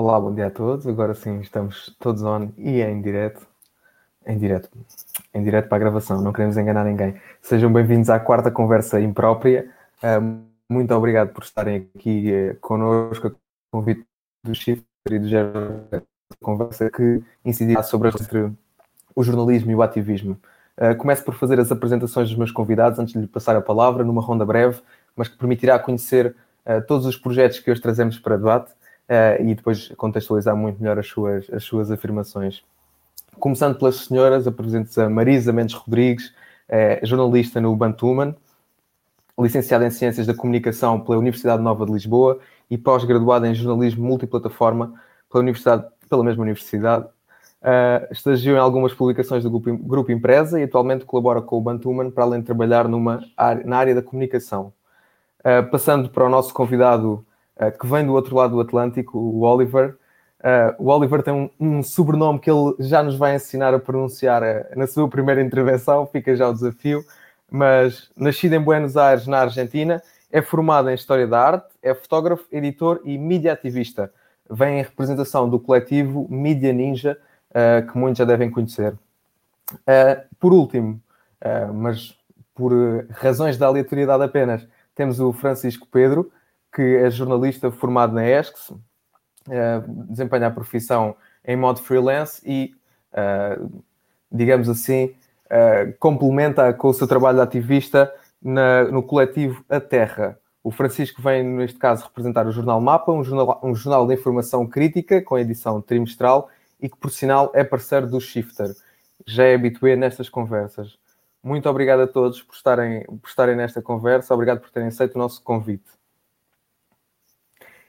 Olá, bom dia a todos. Agora sim estamos todos on e em direto. Em direto. Em direto para a gravação, não queremos enganar ninguém. Sejam bem-vindos à quarta conversa imprópria. Uh, muito obrigado por estarem aqui uh, connosco, a convite do Chifre e do Gerard, conversa que incidirá sobre o jornalismo e o ativismo. Uh, começo por fazer as apresentações dos meus convidados antes de lhe passar a palavra, numa ronda breve, mas que permitirá conhecer todos os projetos que hoje trazemos para debate uh, e depois contextualizar muito melhor as suas, as suas afirmações. Começando pelas senhoras, apresento-se a Marisa Mendes Rodrigues, é jornalista no Bantuman, licenciada em Ciências da Comunicação pela Universidade Nova de Lisboa e pós-graduada em Jornalismo Multiplataforma pela, universidade, pela mesma universidade, Uh, estagiou em algumas publicações do grupo, grupo Empresa e atualmente colabora com o Bantuman para além de trabalhar numa, na área da comunicação. Uh, passando para o nosso convidado que vem do outro lado do Atlântico, o Oliver. o Oliver tem um, um, sobrenome que ele já nos vai ensinar a pronunciar na sua primeira intervenção, fica já o desafio. Mas nascido em Buenos Aires, na Argentina, é formado em História da Arte, é fotógrafo, editor e mídia ativista. Vem em representação do coletivo Mídia Ninja, uh, que muitos já devem conhecer. Uh, por último, uh, mas por razões da aleatoriedade apenas, temos o Francisco Pedro, que é jornalista formado na ESCS, desempenha a profissão em modo freelance e, digamos assim, complementa com o seu trabalho de ativista na, no coletivo A Terra. O Francisco vem, neste caso, representar o Jornal Mapa, um jornal, um jornal de informação crítica com edição trimestral e que, por sinal, é parceiro do Shifter. Já é habitué nestas conversas. Muito obrigado a todos por estarem, por estarem nesta conversa. Obrigado por terem aceito o nosso convite.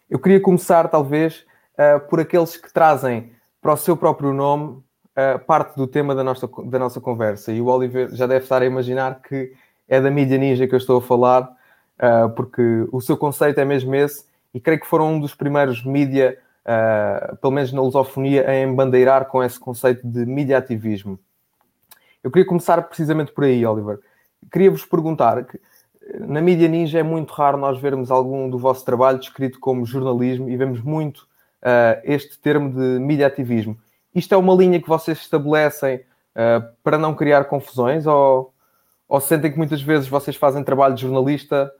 Eu queria começar, talvez, uh, por aqueles que trazem para o seu próprio nome uh, parte do tema da nossa, da nossa conversa. E o Oliver já deve estar a imaginar que é da mídia ninja que eu estou a falar, uh, porque o seu conceito é mesmo esse, e creio que foram um dos primeiros mídia pelo menos na lusofonia, a embandeirar com esse conceito de mediativismo. Eu queria começar precisamente por aí, Oliver. Queria-vos perguntar que na mídia ninja é muito raro nós vermos algum do vosso trabalho descrito como jornalismo e vemos muito uh, este termo de mediativismo. Isto é uma linha que vocês estabelecem uh, para não criar confusões ou, ou sentem que muitas vezes vocês fazem trabalho de jornalista,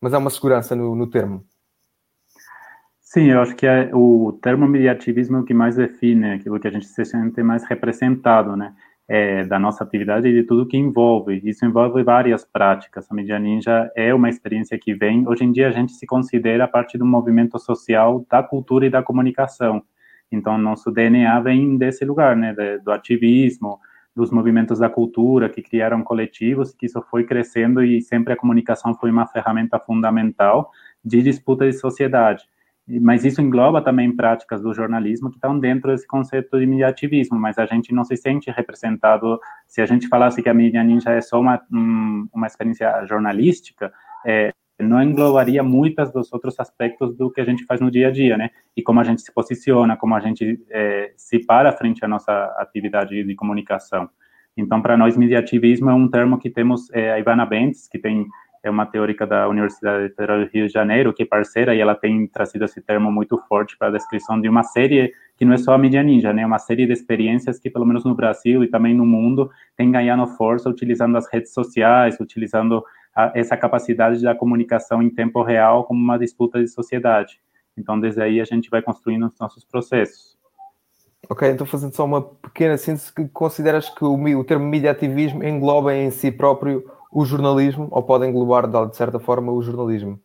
mas é uma segurança no, no termo? Sim, eu acho que é, o termo mediativismo é o que mais define aquilo que a gente se sente mais representado, né? É, da nossa atividade e de tudo que envolve. Isso envolve várias práticas. A Mídia Ninja é uma experiência que vem. Hoje em dia, a gente se considera parte do movimento social da cultura e da comunicação. Então, nosso DNA vem desse lugar, né? do ativismo, dos movimentos da cultura que criaram coletivos, que isso foi crescendo e sempre a comunicação foi uma ferramenta fundamental de disputa de sociedade mas isso engloba também práticas do jornalismo que estão dentro desse conceito de mediativismo, mas a gente não se sente representado, se a gente falasse que a mídia ninja é só uma, uma experiência jornalística, é, não englobaria muitos dos outros aspectos do que a gente faz no dia a dia, né? E como a gente se posiciona, como a gente é, se para frente à nossa atividade de comunicação. Então, para nós, mediativismo é um termo que temos é, a Ivana Bentes, que tem é uma teórica da Universidade Federal do Rio de Janeiro, que é parceira, e ela tem trazido esse termo muito forte para a descrição de uma série que não é só a mídia ninja, né? Uma série de experiências que, pelo menos no Brasil e também no mundo, tem ganhando força utilizando as redes sociais, utilizando a, essa capacidade da comunicação em tempo real como uma disputa de sociedade. Então, desde aí, a gente vai construindo os nossos processos. Ok, então fazendo só uma pequena síntese, consideras que o, o termo mediativismo engloba em si próprio o jornalismo, ou pode englobar, de certa forma, o jornalismo?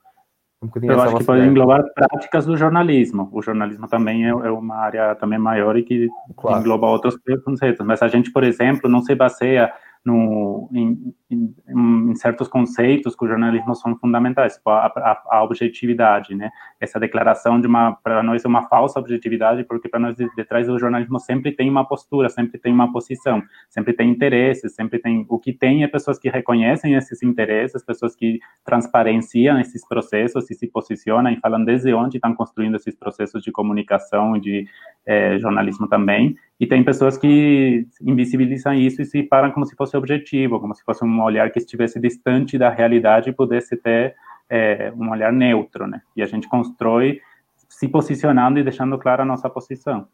Um Eu acho que pode englobar práticas do jornalismo. O jornalismo também é, é uma área também maior e que claro. engloba outros conceitos. Mas a gente, por exemplo, não se baseia no, em, em, em, certos conceitos que o jornalismo são fundamentais, tipo a, a, a, objetividade, né? Essa declaração de uma, para nós é uma falsa objetividade, porque para nós detrás do jornalismo sempre tem uma postura, sempre tem uma posição, sempre tem interesses, sempre tem, o que tem é pessoas que reconhecem esses interesses, pessoas que transparenciam esses processos e se posicionam e falam desde onde estão construindo esses processos de comunicação e de é, jornalismo também, e tem pessoas que invisibilizam isso e se param como se fosse objetivo, como se fosse um olhar que estivesse distante da realidade e pudesse ter é, um olhar neutro, né? E a gente constrói se posicionando e deixando clara a nossa posição.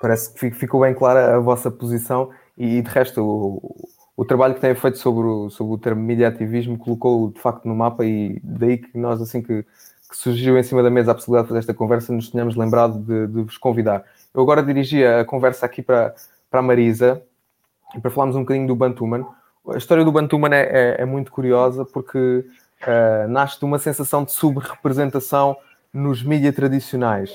Parece que ficou bem clara a vossa posição e, de resto, o, o trabalho que têm feito sobre o, sobre o termo mediativismo colocou de facto no mapa e daí que nós, assim que, que surgiu em cima da mesa a possibilidade de fazer esta conversa, nos tínhamos lembrado de, de vos convidar. Eu agora dirigia a conversa aqui para, para a Marisa para falarmos um bocadinho do Bantuman. A história do Bantuman é, é, é muito curiosa porque uh, nasce de uma sensação de subrepresentação nos mídias tradicionais.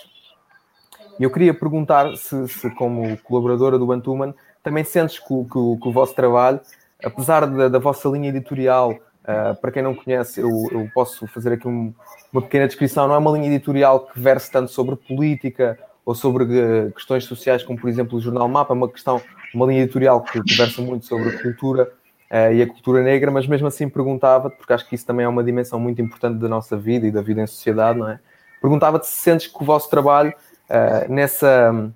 E eu queria perguntar se, se, como colaboradora do Bantuman, também sentes que, que, que o vosso trabalho, apesar da, da vossa linha editorial, uh, para quem não conhece, eu, eu posso fazer aqui um, uma pequena descrição, não é uma linha editorial que verse tanto sobre política ou sobre uh, questões sociais, como por exemplo o Jornal Mapa, é uma questão, uma linha editorial que, que versa muito sobre a cultura uh, e a cultura negra, mas mesmo assim perguntava-te, porque acho que isso também é uma dimensão muito importante da nossa vida e da vida em sociedade, não é? Perguntava-te se sentes que o vosso trabalho uh, nessa,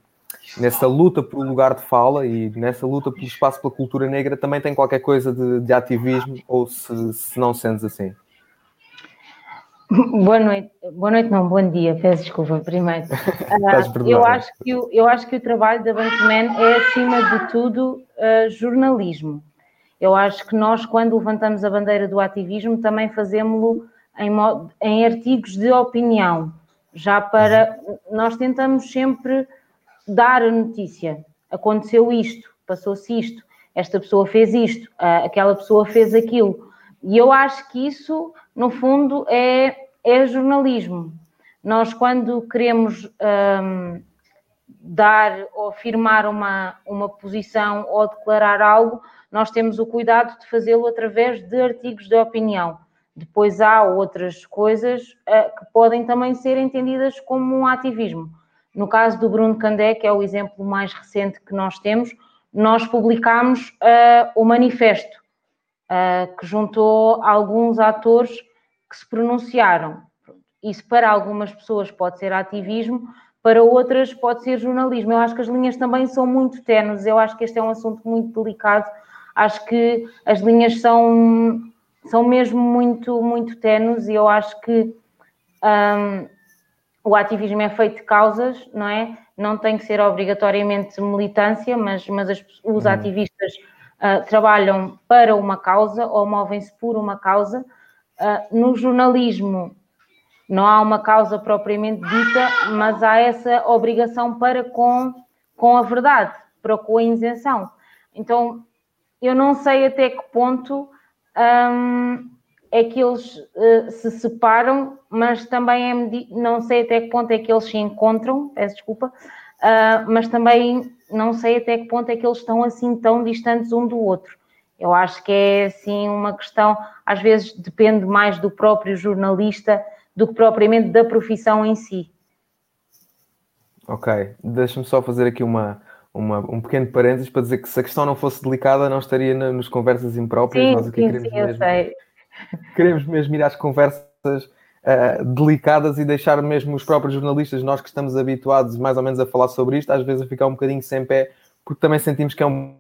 nessa luta pelo lugar de fala e nessa luta pelo espaço pela cultura negra também tem qualquer coisa de, de ativismo ou se, se não sentes assim? Boa noite, boa noite, não, bom dia, peço desculpa primeiro. Uh, eu, acho que o, eu acho que o trabalho da Bankman é, acima de tudo, uh, jornalismo. Eu acho que nós, quando levantamos a bandeira do ativismo, também fazemos-lo em, em artigos de opinião, já para. Nós tentamos sempre dar a notícia. Aconteceu isto, passou-se isto, esta pessoa fez isto, aquela pessoa fez aquilo. E eu acho que isso no fundo, é, é jornalismo. Nós, quando queremos um, dar ou afirmar uma, uma posição ou declarar algo, nós temos o cuidado de fazê-lo através de artigos de opinião. Depois há outras coisas uh, que podem também ser entendidas como um ativismo. No caso do Bruno Candé, que é o exemplo mais recente que nós temos, nós publicámos uh, o manifesto, uh, que juntou alguns atores que se pronunciaram. Isso para algumas pessoas pode ser ativismo, para outras pode ser jornalismo. Eu acho que as linhas também são muito tenues, eu acho que este é um assunto muito delicado, acho que as linhas são, são mesmo muito, muito tenues e eu acho que um, o ativismo é feito de causas, não é? Não tem que ser obrigatoriamente militância, mas, mas as, os uhum. ativistas uh, trabalham para uma causa ou movem-se por uma causa. Uh, no jornalismo não há uma causa propriamente dita, mas há essa obrigação para com, com a verdade, para com a isenção. Então, eu não sei até que ponto um, é que eles uh, se separam, mas também é, não sei até que ponto é que eles se encontram, peço desculpa, uh, mas também não sei até que ponto é que eles estão assim tão distantes um do outro. Eu acho que é assim uma questão, às vezes depende mais do próprio jornalista do que propriamente da profissão em si. Ok, deixa-me só fazer aqui uma, uma, um pequeno parênteses para dizer que se a questão não fosse delicada, não estaria nos conversas impróprias. Sim, Nós aqui sim, queremos sim, mesmo, sei. Queremos mesmo ir às conversas uh, delicadas e deixar mesmo os próprios jornalistas, nós que estamos habituados mais ou menos a falar sobre isto, às vezes a ficar um bocadinho sem pé, porque também sentimos que é um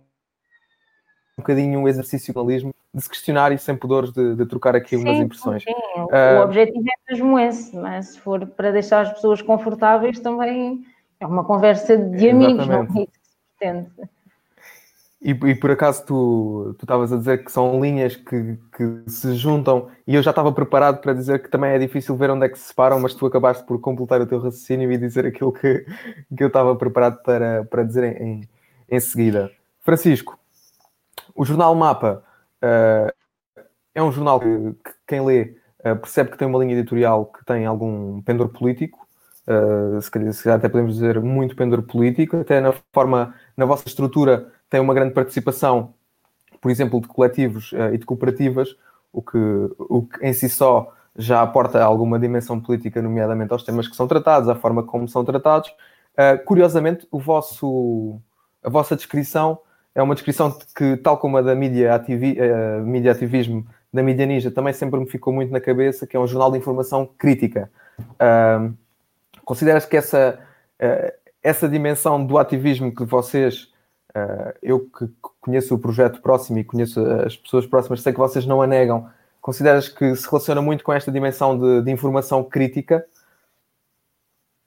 um bocadinho um exercício de jornalismo, de se questionar e sem pudores de, de trocar aqui sim, umas impressões. Sim, uh, o objetivo é mesmo esse, mas se for para deixar as pessoas confortáveis, também é uma conversa de amigos, não é isso que se pretende. E, e, por acaso tu estavas a dizer que são linhas que, que, se juntam e eu já estava preparado para dizer que também é difícil ver onde é que se separam, mas tu acabaste por completar o teu raciocínio e dizer aquilo que, que eu estava preparado para, para dizer em, em seguida. Francisco, o jornal Mapa uh, é um jornal que, que quem lê uh, percebe que tem uma linha editorial que tem algum pendor político, uh, se, calhar, até podemos dizer muito pendor político, até na forma, na vossa estrutura tem uma grande participação, por exemplo, de coletivos e de cooperativas, o que, o que em si só já aporta alguma dimensão política, nomeadamente aos temas que são tratados, à forma como são tratados. curiosamente, o vosso, a vossa descrição é uma descrição que, tal como a da mídia, ativi, uh, mídia ativismo da mídia ninja, também sempre me ficou muito na cabeça, que é um jornal de informação crítica. Uh, consideras que essa, uh, essa dimensão do ativismo que vocês, eu que conheço o projeto próximo e conheço as pessoas próximas, sei que vocês não a negam, consideras que se relaciona muito com esta dimensão de, de informação crítica?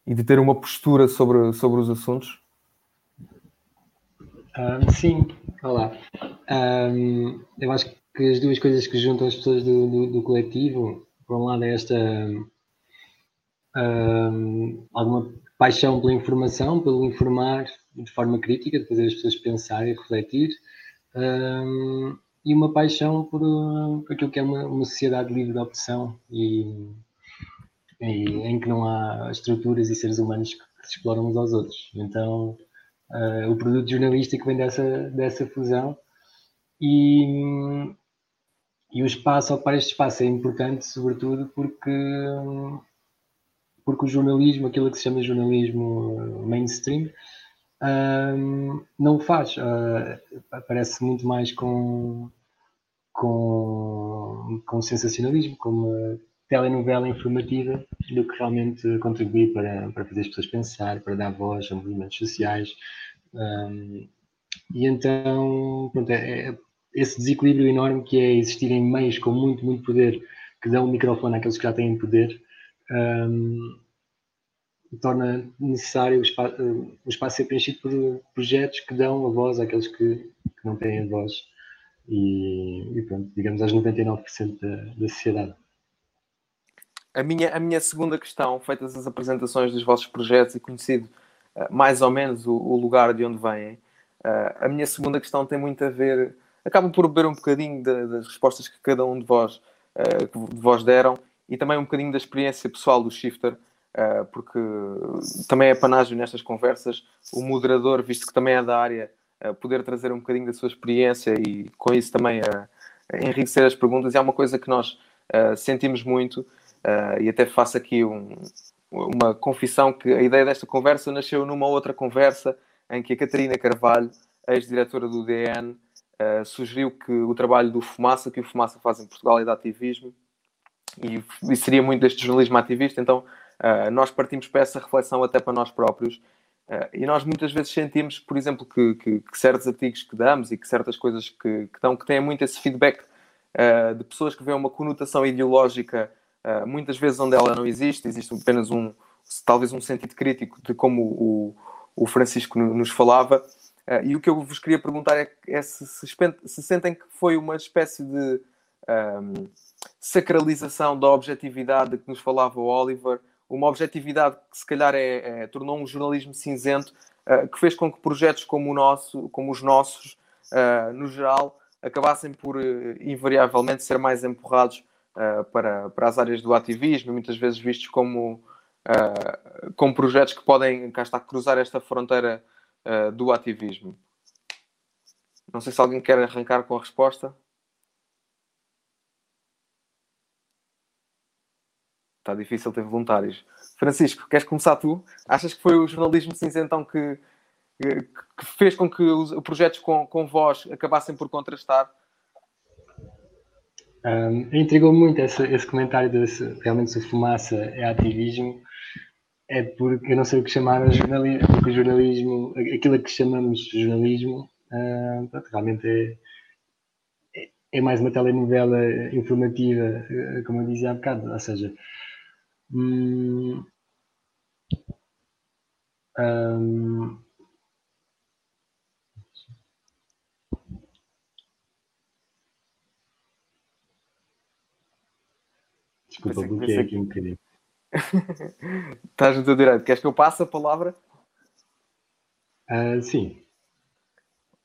e de ter uma postura sobre, sobre os assuntos? Um, sim, olá. Um, eu acho que as duas coisas que juntam as pessoas do, do, do coletivo, por um lado é esta um, alguma paixão pela informação, pelo informar de forma crítica, de fazer as pessoas pensar e refletir, e uma paixão por, por aquilo que é uma, uma sociedade livre de opção e, e, em que não há estruturas e seres humanos que se exploram uns aos outros. Então, uh, o produto jornalístico vem dessa, dessa fusão e, e o espaço, ocupar este espaço é importante, sobretudo porque, porque o jornalismo, aquilo que se chama jornalismo mainstream, um, não o faz. Uh, aparece muito mais com, com, com sensacionalismo, com uma telenovela informativa, do que realmente contribuir para, para fazer as pessoas pensar, para dar voz a movimentos sociais. Um, e então, pronto, é, é, esse desequilíbrio enorme que é existirem meios com muito, muito poder que dão o microfone àqueles que já têm poder. Um, torna necessário o espaço, o espaço ser preenchido por projetos que dão a voz àqueles que, que não têm a voz e, e pronto, digamos aos 99% da, da sociedade. A minha, a minha segunda questão, feitas as apresentações dos vossos projetos e conhecido uh, mais ou menos o, o, lugar de onde vêm, a minha segunda questão tem muito a ver, acaba por beber um bocadinho de, das respostas que cada um de vós, de vós deram e também um bocadinho da experiência pessoal do Shifter, uh, porque também é panágio nestas conversas o moderador, visto que também é da área, uh, poder trazer um bocadinho da sua experiência e com isso também uh, enriquecer as perguntas. É uma coisa que nós sentimos muito e até faço aqui um, uma confissão que a ideia desta conversa nasceu numa outra conversa em que a Catarina Carvalho, ex-diretora do DN, Uh, sugeriu que o trabalho do Fumaça, que o Fumaça faz em Portugal, é de ativismo, e, e, seria muito deste jornalismo ativista, então Uh, nós partimos para essa reflexão até para nós próprios. Uh, e nós muitas vezes sentimos, por exemplo, que, que, que, certos artigos que damos e que certas coisas que, que dão, que têm muito esse feedback uh, de pessoas que veem uma conotação ideológica, muitas vezes onde ela não existe, existe apenas um, talvez um sentido crítico de como o, o Francisco nos falava. e o que eu vos queria perguntar é, é se, se, se, sentem que foi uma espécie de um, sacralização da objetividade de que nos falava o Oliver, uma objetividade que se calhar é, é tornou um jornalismo cinzento uh, que fez com que projetos como o nosso, como os nossos, uh, no geral, acabassem por uh, invariavelmente ser mais empurrados para, para as áreas do ativismo, muitas vezes vistos como, como projetos que podem, cá está, cruzar esta fronteira do ativismo. Não sei se alguém quer arrancar com a resposta. Está difícil ter voluntários. Francisco, queres começar tu? Achas que foi o jornalismo cinzentão que, que fez com que os projetos com, com voz acabassem por contrastar? Um, intrigou muito esse, esse comentário de se, realmente se fumaça é ativismo. É porque eu não sei o que chamar jornalismo, o jornalismo, aquilo que chamamos jornalismo, uh, realmente é, é, é mais uma telenovela informativa, como eu dizia há bocado, ou seja, Hum, um, Desculpa, bloqueei aqui um bocadinho. Estás no teu direito. Queres que eu passe a palavra? Uh, sim.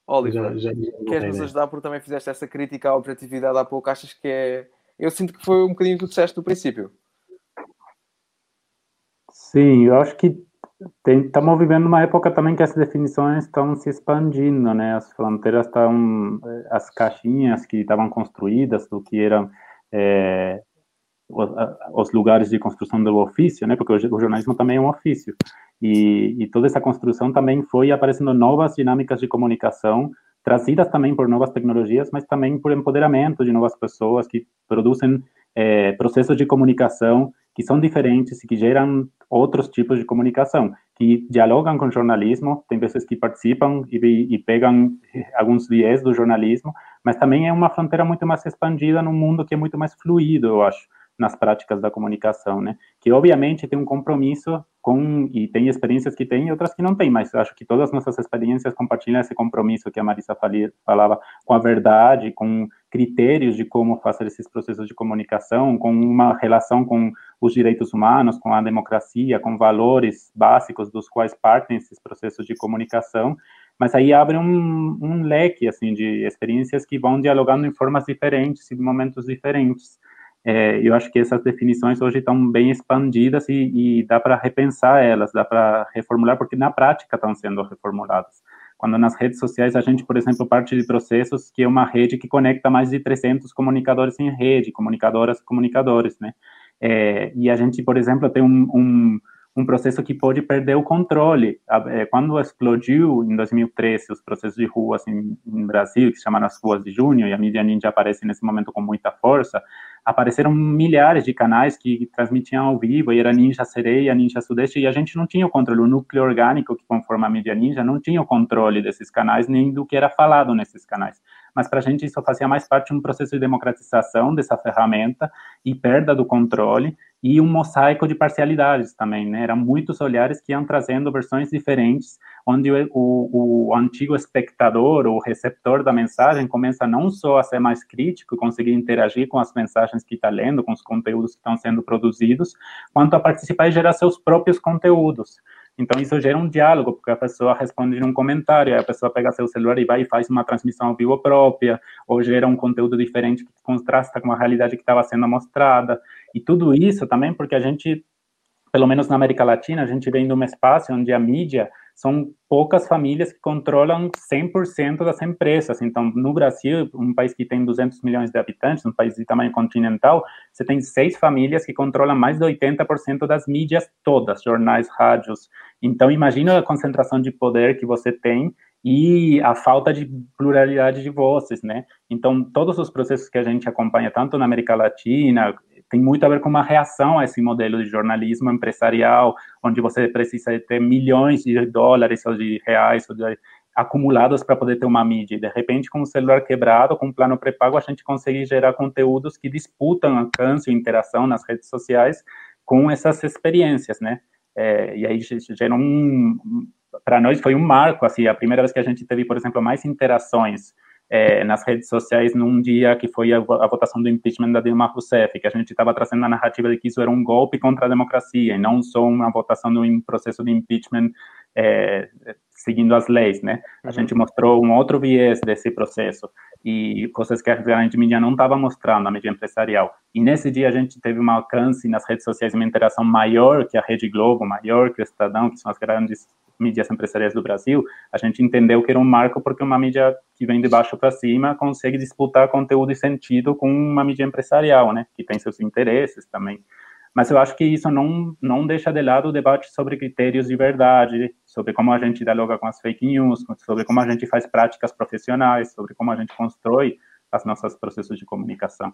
Oliver, já, já, já queres nos ajudar porque também fizeste essa crítica à objetividade há pouco? Achas que é. Eu sinto que foi um bocadinho que tu disseste do princípio. Sim, eu acho que estamos vivendo uma época também que as definições estão se expandindo, né? As fronteiras estão, eh, as caixinhas que estavam construídas do que eram é, os, os, lugares de construção do ofício, né? Porque o jornalismo também é um ofício. E, e, toda essa construção também foi aparecendo novas dinâmicas de comunicação trazidas também por novas tecnologias, mas também por empoderamento de novas pessoas que produzem é, processos de comunicação que são diferentes e que geram outros tipos de comunicação, que dialogam com o jornalismo, tem pessoas que participam e, e pegam alguns viés do jornalismo, mas também é uma fronteira muito mais expandida num mundo que é muito mais fluido, eu acho. Nas práticas da comunicação, né? Que obviamente tem um compromisso com e tem experiências que tem e outras que não tem, mas acho que todas as nossas experiências compartilham esse compromisso que a Marisa falava com a verdade, com critérios de como fazer esses processos de comunicação, com uma relação com os direitos humanos, com a democracia, com valores básicos dos quais partem esses processos de comunicação mas aí abre um, um leque assim de experiências que vão dialogando em formas diferentes e momentos diferentes. É, eu acho que essas definições hoje estão bem expandidas e, e dá para repensar elas, dá para reformular, porque na prática estão sendo reformuladas. Quando nas redes sociais a gente, por exemplo, parte de processos que é uma rede que conecta mais de 300 comunicadores em rede, comunicadoras comunicadores, né? É, e a gente, por exemplo, tem um, um um processo que pode perder o controle. É, quando explodiu em 2013 os processos de rua assim, no Brasil, que se chamaram as ruas de junho, e a mídia ninja aparece nesse momento com muita força, apareceram milhares de canais que transmitiam ao vivo, e era Ninja Sereia, Ninja Sudeste, e a gente não tinha o controle, o núcleo orgânico que conforma a mídia ninja não tinha o controle desses canais, nem do que era falado nesses canais. Mas para a gente isso fazia mais parte de um processo de democratização dessa ferramenta e perda do controle, e um mosaico de parcialidades também, né? Eram muitos olhares que iam trazendo versões diferentes, onde o, o, o, antigo espectador ou receptor da mensagem começa não só a ser mais crítico, conseguir interagir com as mensagens que está lendo, com os conteúdos que estão sendo produzidos, quanto a participar e gerar seus próprios conteúdos. Então, isso gera um diálogo, porque a pessoa responde num comentário, a pessoa pega seu celular e vai e faz uma transmissão ao vivo própria, ou gera um conteúdo diferente que contrasta com a realidade que estava sendo mostrada. E tudo isso também porque a gente, pelo menos na América Latina, a gente vem de um espaço onde a mídia são poucas famílias que controlam 100% das empresas. Então, no Brasil, um país que tem 200 milhões de habitantes, um país de tamanho continental, você tem seis famílias que controlam mais de 80% das mídias todas, jornais, rádios. Então, imagina a concentração de poder que você tem e a falta de pluralidade de vozes, né? Então, todos os processos que a gente acompanha, tanto na América Latina, tem muito a ver com uma reação a esse modelo de jornalismo empresarial, onde você precisa ter milhões de dólares ou de reais ou de, acumulados para poder ter uma mídia. De repente, com o celular quebrado, com um plano pré-pago, a gente consegue gerar conteúdos que disputam alcance e interação nas redes sociais com essas experiências, né? É, e aí gera um... Para nós foi um marco, assim, a primeira vez que a gente teve, por exemplo, mais interações é, nas redes sociais num dia que foi a, a, votação do impeachment da Dilma Rousseff, que a gente estava trazendo a narrativa de que isso era um golpe contra a democracia e não só uma votação de um processo de impeachment é, seguindo as leis, né? A uhum. gente mostrou um outro viés desse processo e coisas que a grande mídia não estava mostrando, a mídia empresarial. E nesse dia a gente teve um alcance nas redes sociais, uma interação maior que a Rede Globo, maior que o Estadão, que são as grandes mídias empresariais do Brasil, a gente entendeu que era um marco porque uma mídia que vem de baixo para cima consegue disputar conteúdo e sentido com uma mídia empresarial, né, que tem seus interesses também. Mas eu acho que isso não, não deixa de lado o debate sobre critérios de verdade, sobre como a gente dialoga com as fake news, sobre como a gente faz práticas profissionais, sobre como a gente constrói as nossas processos de comunicação.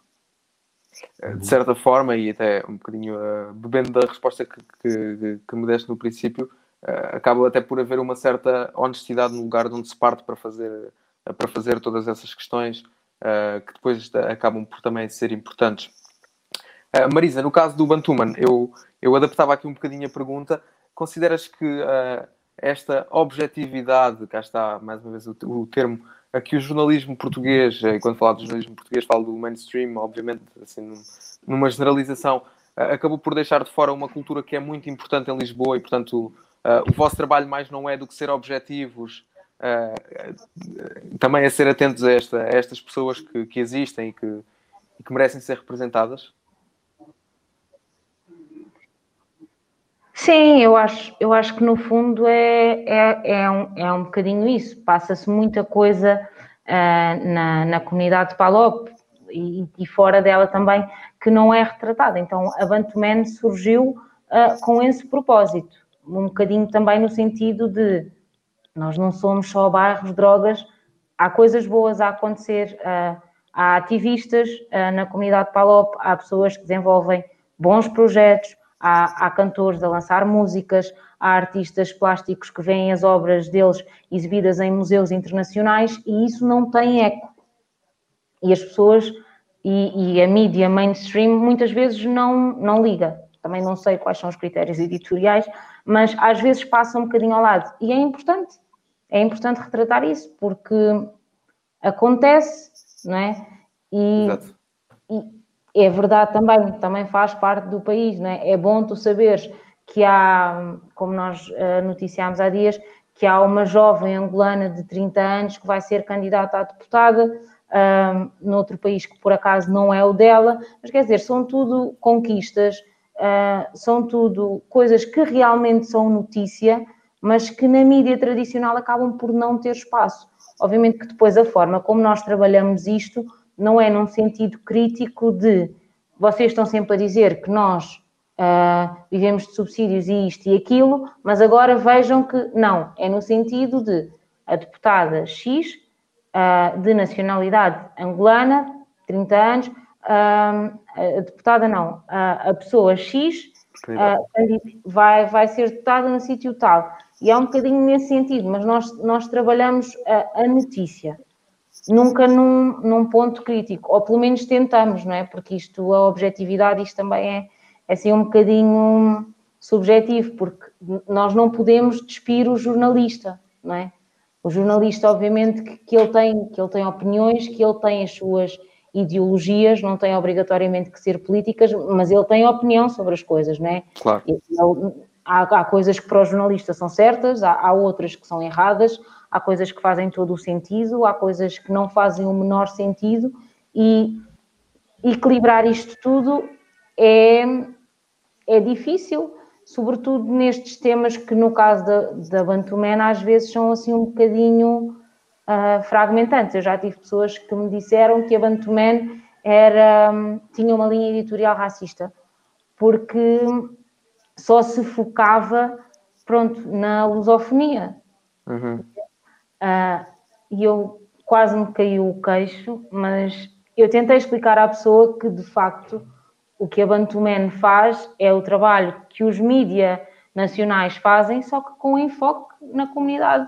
De certa forma, e até um bocadinho uh, bebendo da resposta que, que, que me deste no princípio, acaba até por haver uma certa honestidade no lugar de onde se parte para fazer, uh, para fazer todas essas questões uh, que depois acabam por também ser importantes. Marisa, no caso do Bantuman, eu, eu adaptava aqui um bocadinho a pergunta. Consideras que esta objetividade, cá está mais uma vez o, o termo, a que o jornalismo português, e quando falo do jornalismo português falo do mainstream, obviamente, assim, numa generalização, acabou por deixar de fora uma cultura que é muito importante em Lisboa e, portanto, Uh, o vosso trabalho mais não é do que ser objetivos, uh, também a ser atentos a, esta, a estas pessoas que, que existem e que, e que, merecem ser representadas? Sim, eu acho, eu acho que no fundo é, é, é, um, é um bocadinho isso. Passa-se muita coisa uh, na, na comunidade de Palop e, e, fora dela também que não é retratada. Então a Bantuman surgiu com esse propósito um bocadinho também no sentido de nós não somos só bairros drogas, há coisas boas a acontecer, uh, há ativistas uh, na comunidade Palop, há pessoas que desenvolvem bons projetos, há, há cantores a lançar músicas, há artistas plásticos que veem as obras deles exibidas em museus internacionais e isso não tem eco. E as pessoas e, e, a mídia mainstream muitas vezes não, não liga. Também não sei quais são os critérios editoriais, mas às vezes passa um bocadinho ao lado. E é importante, é importante retratar isso, porque acontece, não é? E, e é verdade também, também faz parte do país, não é? É bom tu saberes que há, como nós uh, noticiámos há dias, que há uma jovem angolana de 30 anos que vai ser candidata a deputada um, noutro país que por acaso não é o dela, mas quer dizer, são tudo conquistas, uh, são tudo coisas que realmente são notícia, mas que na mídia tradicional acabam por não ter espaço. Obviamente que depois a forma como nós trabalhamos isto não é num sentido crítico de vocês estão sempre a dizer que nós uh, vivemos de subsídios e isto e aquilo, mas agora vejam que não, é no sentido de a deputada X uh, de nacionalidade angolana, 30 anos, a deputada não, a pessoa X uh, vai, vai ser deputada no sítio tal. E é um bocadinho nesse sentido, mas nós, nós trabalhamos a, a notícia, nunca num, num ponto crítico, ou pelo menos tentamos, não é? Porque isto, a objetividade, isto também é, é assim um bocadinho subjetivo, porque nós não podemos despir o jornalista, não é? O jornalista, obviamente, que, que, ele tem, que ele tem opiniões, que ele tem as suas ideologias, não tem obrigatoriamente que ser políticas, mas ele tem opinião sobre as coisas, não é? Claro. Ele, há, há, coisas que para o jornalista são certas, há, há, outras que são erradas, há coisas que fazem todo o sentido, há coisas que não fazem o menor sentido e equilibrar isto tudo é, é difícil, sobretudo nestes temas que, no caso da, da Bantumena, às vezes são assim um bocadinho uh, fragmentantes. Eu já tive pessoas que me disseram que a Bantumen era, tinha uma linha editorial racista, porque só se focava, pronto, na lusofonia. Uhum. Uh, e eu quase me caiu o queixo, mas eu tentei explicar à pessoa que, de facto, o que a Bantuman faz é o trabalho que os mídia nacionais fazem, só que com enfoque na comunidade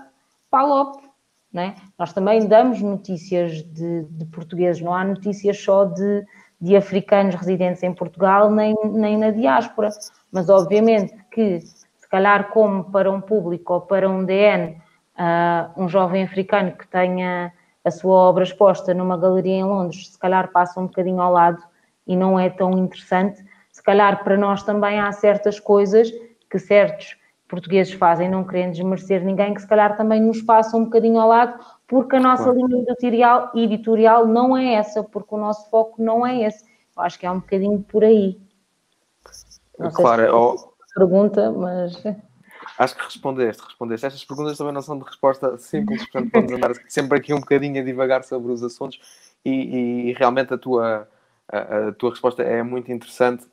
PALOP. Né? Nós também damos notícias de, de, portugueses, não há notícias só de, de africanos residentes em Portugal, nem, nem na diáspora, mas obviamente que, se calhar, como para um público ou para um DN, uh, ah, um jovem africano que tenha a sua obra exposta numa galeria em Londres, se calhar passa um bocadinho ao lado e não é tão interessante. Se calhar para nós também há certas coisas que certos portugueses fazem, não querendo desmerecer ninguém, que se calhar também nos passam um bocadinho ao lado, porque a nossa claro. linha editorial, editorial não é essa, porque o nosso foco não é esse. Eu acho que é um bocadinho por aí. Não claro, se é pergunta, mas. Acho que respondeste, respondeste. Estas perguntas também não são de resposta simples, portanto vamos andar sempre aqui um bocadinho a divagar sobre os assuntos e, e realmente a tua, a, a, tua resposta é muito interessante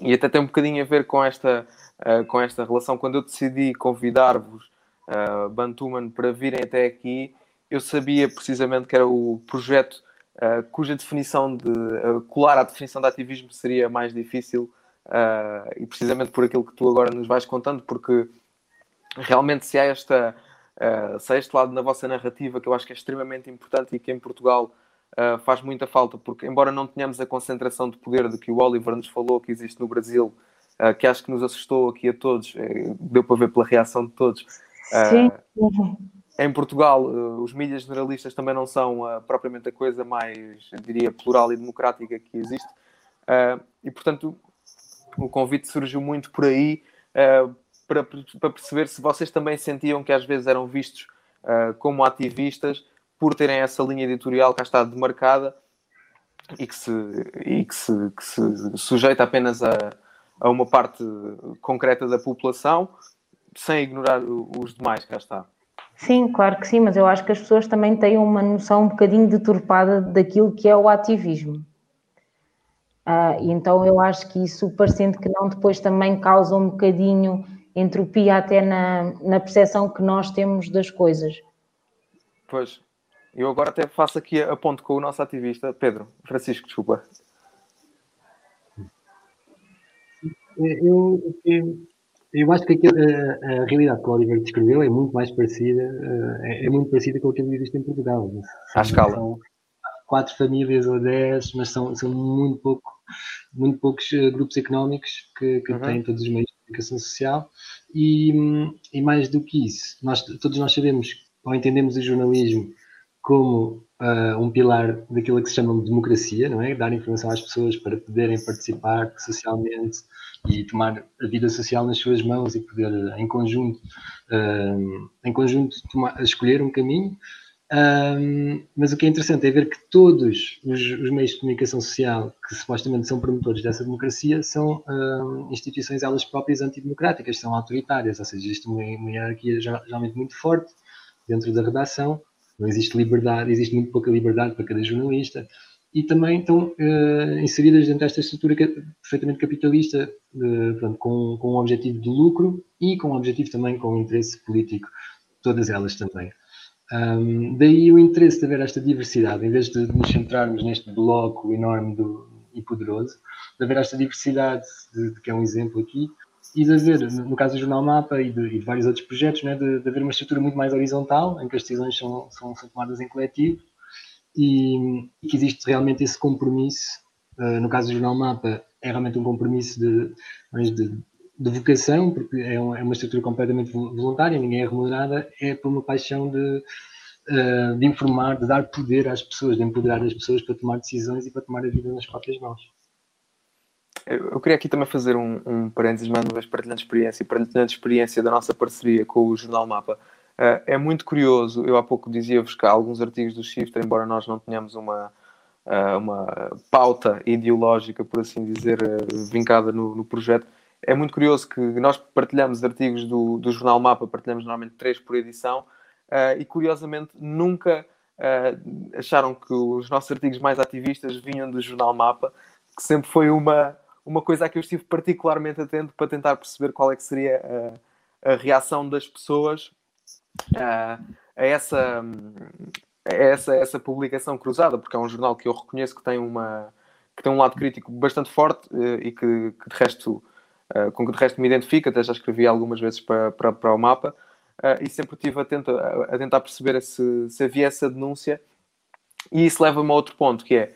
e até tem um bocadinho a ver com esta, uh, com esta relação. Quando eu decidi convidar-vos, uh, Bantuman, para virem até aqui, eu sabia precisamente que era o projeto uh, cuja definição de colar à definição de ativismo seria mais difícil e precisamente por aquilo que tu agora nos vais contando, porque realmente se há esta se este lado na vossa narrativa que eu acho que é extremamente importante e que em Portugal uh, faz muita falta, porque embora não tenhamos a concentração de poder de que o Oliver nos falou que existe no Brasil, uh, que acho que nos assustou aqui a todos, uh, deu para ver pela reação de todos. Sim. Em Portugal, os mídias generalistas também não são propriamente a coisa mais, diria, plural e democrática que existe. e, portanto, o convite surgiu muito por aí para, para, perceber se vocês também sentiam que às vezes eram vistos como ativistas por terem essa linha editorial cá está demarcada e que se, e que se, que se sujeita apenas a, a uma parte concreta da população, sem ignorar os demais, cá está. Sim, claro que sim, mas eu acho que as pessoas também têm uma noção um bocadinho deturpada daquilo que é o ativismo. Uh, então eu acho que isso, parecendo que não, depois também causa um bocadinho entropia até na, na percepção que nós temos das coisas. Pois, eu agora até faço aqui a ponto com o nosso ativista, Pedro. Francisco, desculpa. Eu, eu, eu acho que a, a, realidade que o Oliver descreveu é muito mais parecida, é, é muito parecida com o que existe em Portugal. À escala. quatro famílias ou dez, mas são, são muito, pouco, muito poucos grupos económicos que, que uhum. têm todos os meios de comunicação social. E, e mais do que isso, nós, todos nós sabemos ou entendemos o jornalismo como uh, um pilar daquilo que se chama de democracia, não é? Dar informação às pessoas para poderem participar socialmente e tomar a vida social nas suas mãos e poder, em conjunto, uh, em conjunto tomar, escolher um caminho. Um, mas o que é interessante é ver que todos os, os, meios de comunicação social que supostamente são promotores dessa democracia são um, instituições elas próprias antidemocráticas, são autoritárias, ou seja, existe uma, uma hierarquia geralmente muito forte dentro da redação não existe liberdade, existe muito pouca liberdade para cada jornalista, e também estão uh, inseridas dentro desta estrutura perfeitamente capitalista, uh, pronto, com, com um objetivo de lucro e com um objetivo também com um interesse político, todas elas também. Um, daí o interesse de haver esta diversidade, em vez de nos centrarmos neste bloco enorme do, e poderoso, de haver esta diversidade, de, de, que é um exemplo aqui, e de haver, no caso do Jornal Mapa e de, e de vários outros projetos, né, de, de, haver uma estrutura muito mais horizontal, em que as decisões são, são, são tomadas em coletivo e, e, que existe realmente esse compromisso. Uh, no caso do Jornal Mapa, é realmente um compromisso de, de, de vocação, porque é uma, é uma, estrutura completamente voluntária, ninguém é remunerada, é por uma paixão de, uh, de informar, de dar poder às pessoas, de empoderar as pessoas para tomar decisões e para tomar a vida nas próprias mãos. Eu queria aqui também fazer um, um parênteses, mais uma vez, partilhando experiência, partilhando experiência da nossa parceria com o Jornal Mapa. Uh, é muito curioso, eu há pouco dizia-vos que há alguns artigos do Shifter, embora nós não tenhamos uma, uh, uma pauta ideológica, por assim dizer, uh, vincada no, no, projeto, é muito curioso que nós partilhamos artigos do, do Jornal Mapa, partilhamos normalmente três por edição, e curiosamente nunca acharam que os nossos artigos mais ativistas vinham do Jornal Mapa, que sempre foi uma, uma coisa a que eu estive particularmente atento para tentar perceber qual é que seria a, a reação das pessoas a, a essa, a essa, essa publicação cruzada, porque é um jornal que eu reconheço que tem, uma, que tem um lado crítico bastante forte eh, e que, que de resto, eh, com que de resto me identifica, até já escrevi algumas vezes para, para, para o mapa, eh, e sempre estive atento a, a tentar perceber se, se havia essa denúncia. E isso leva-me a outro ponto, que é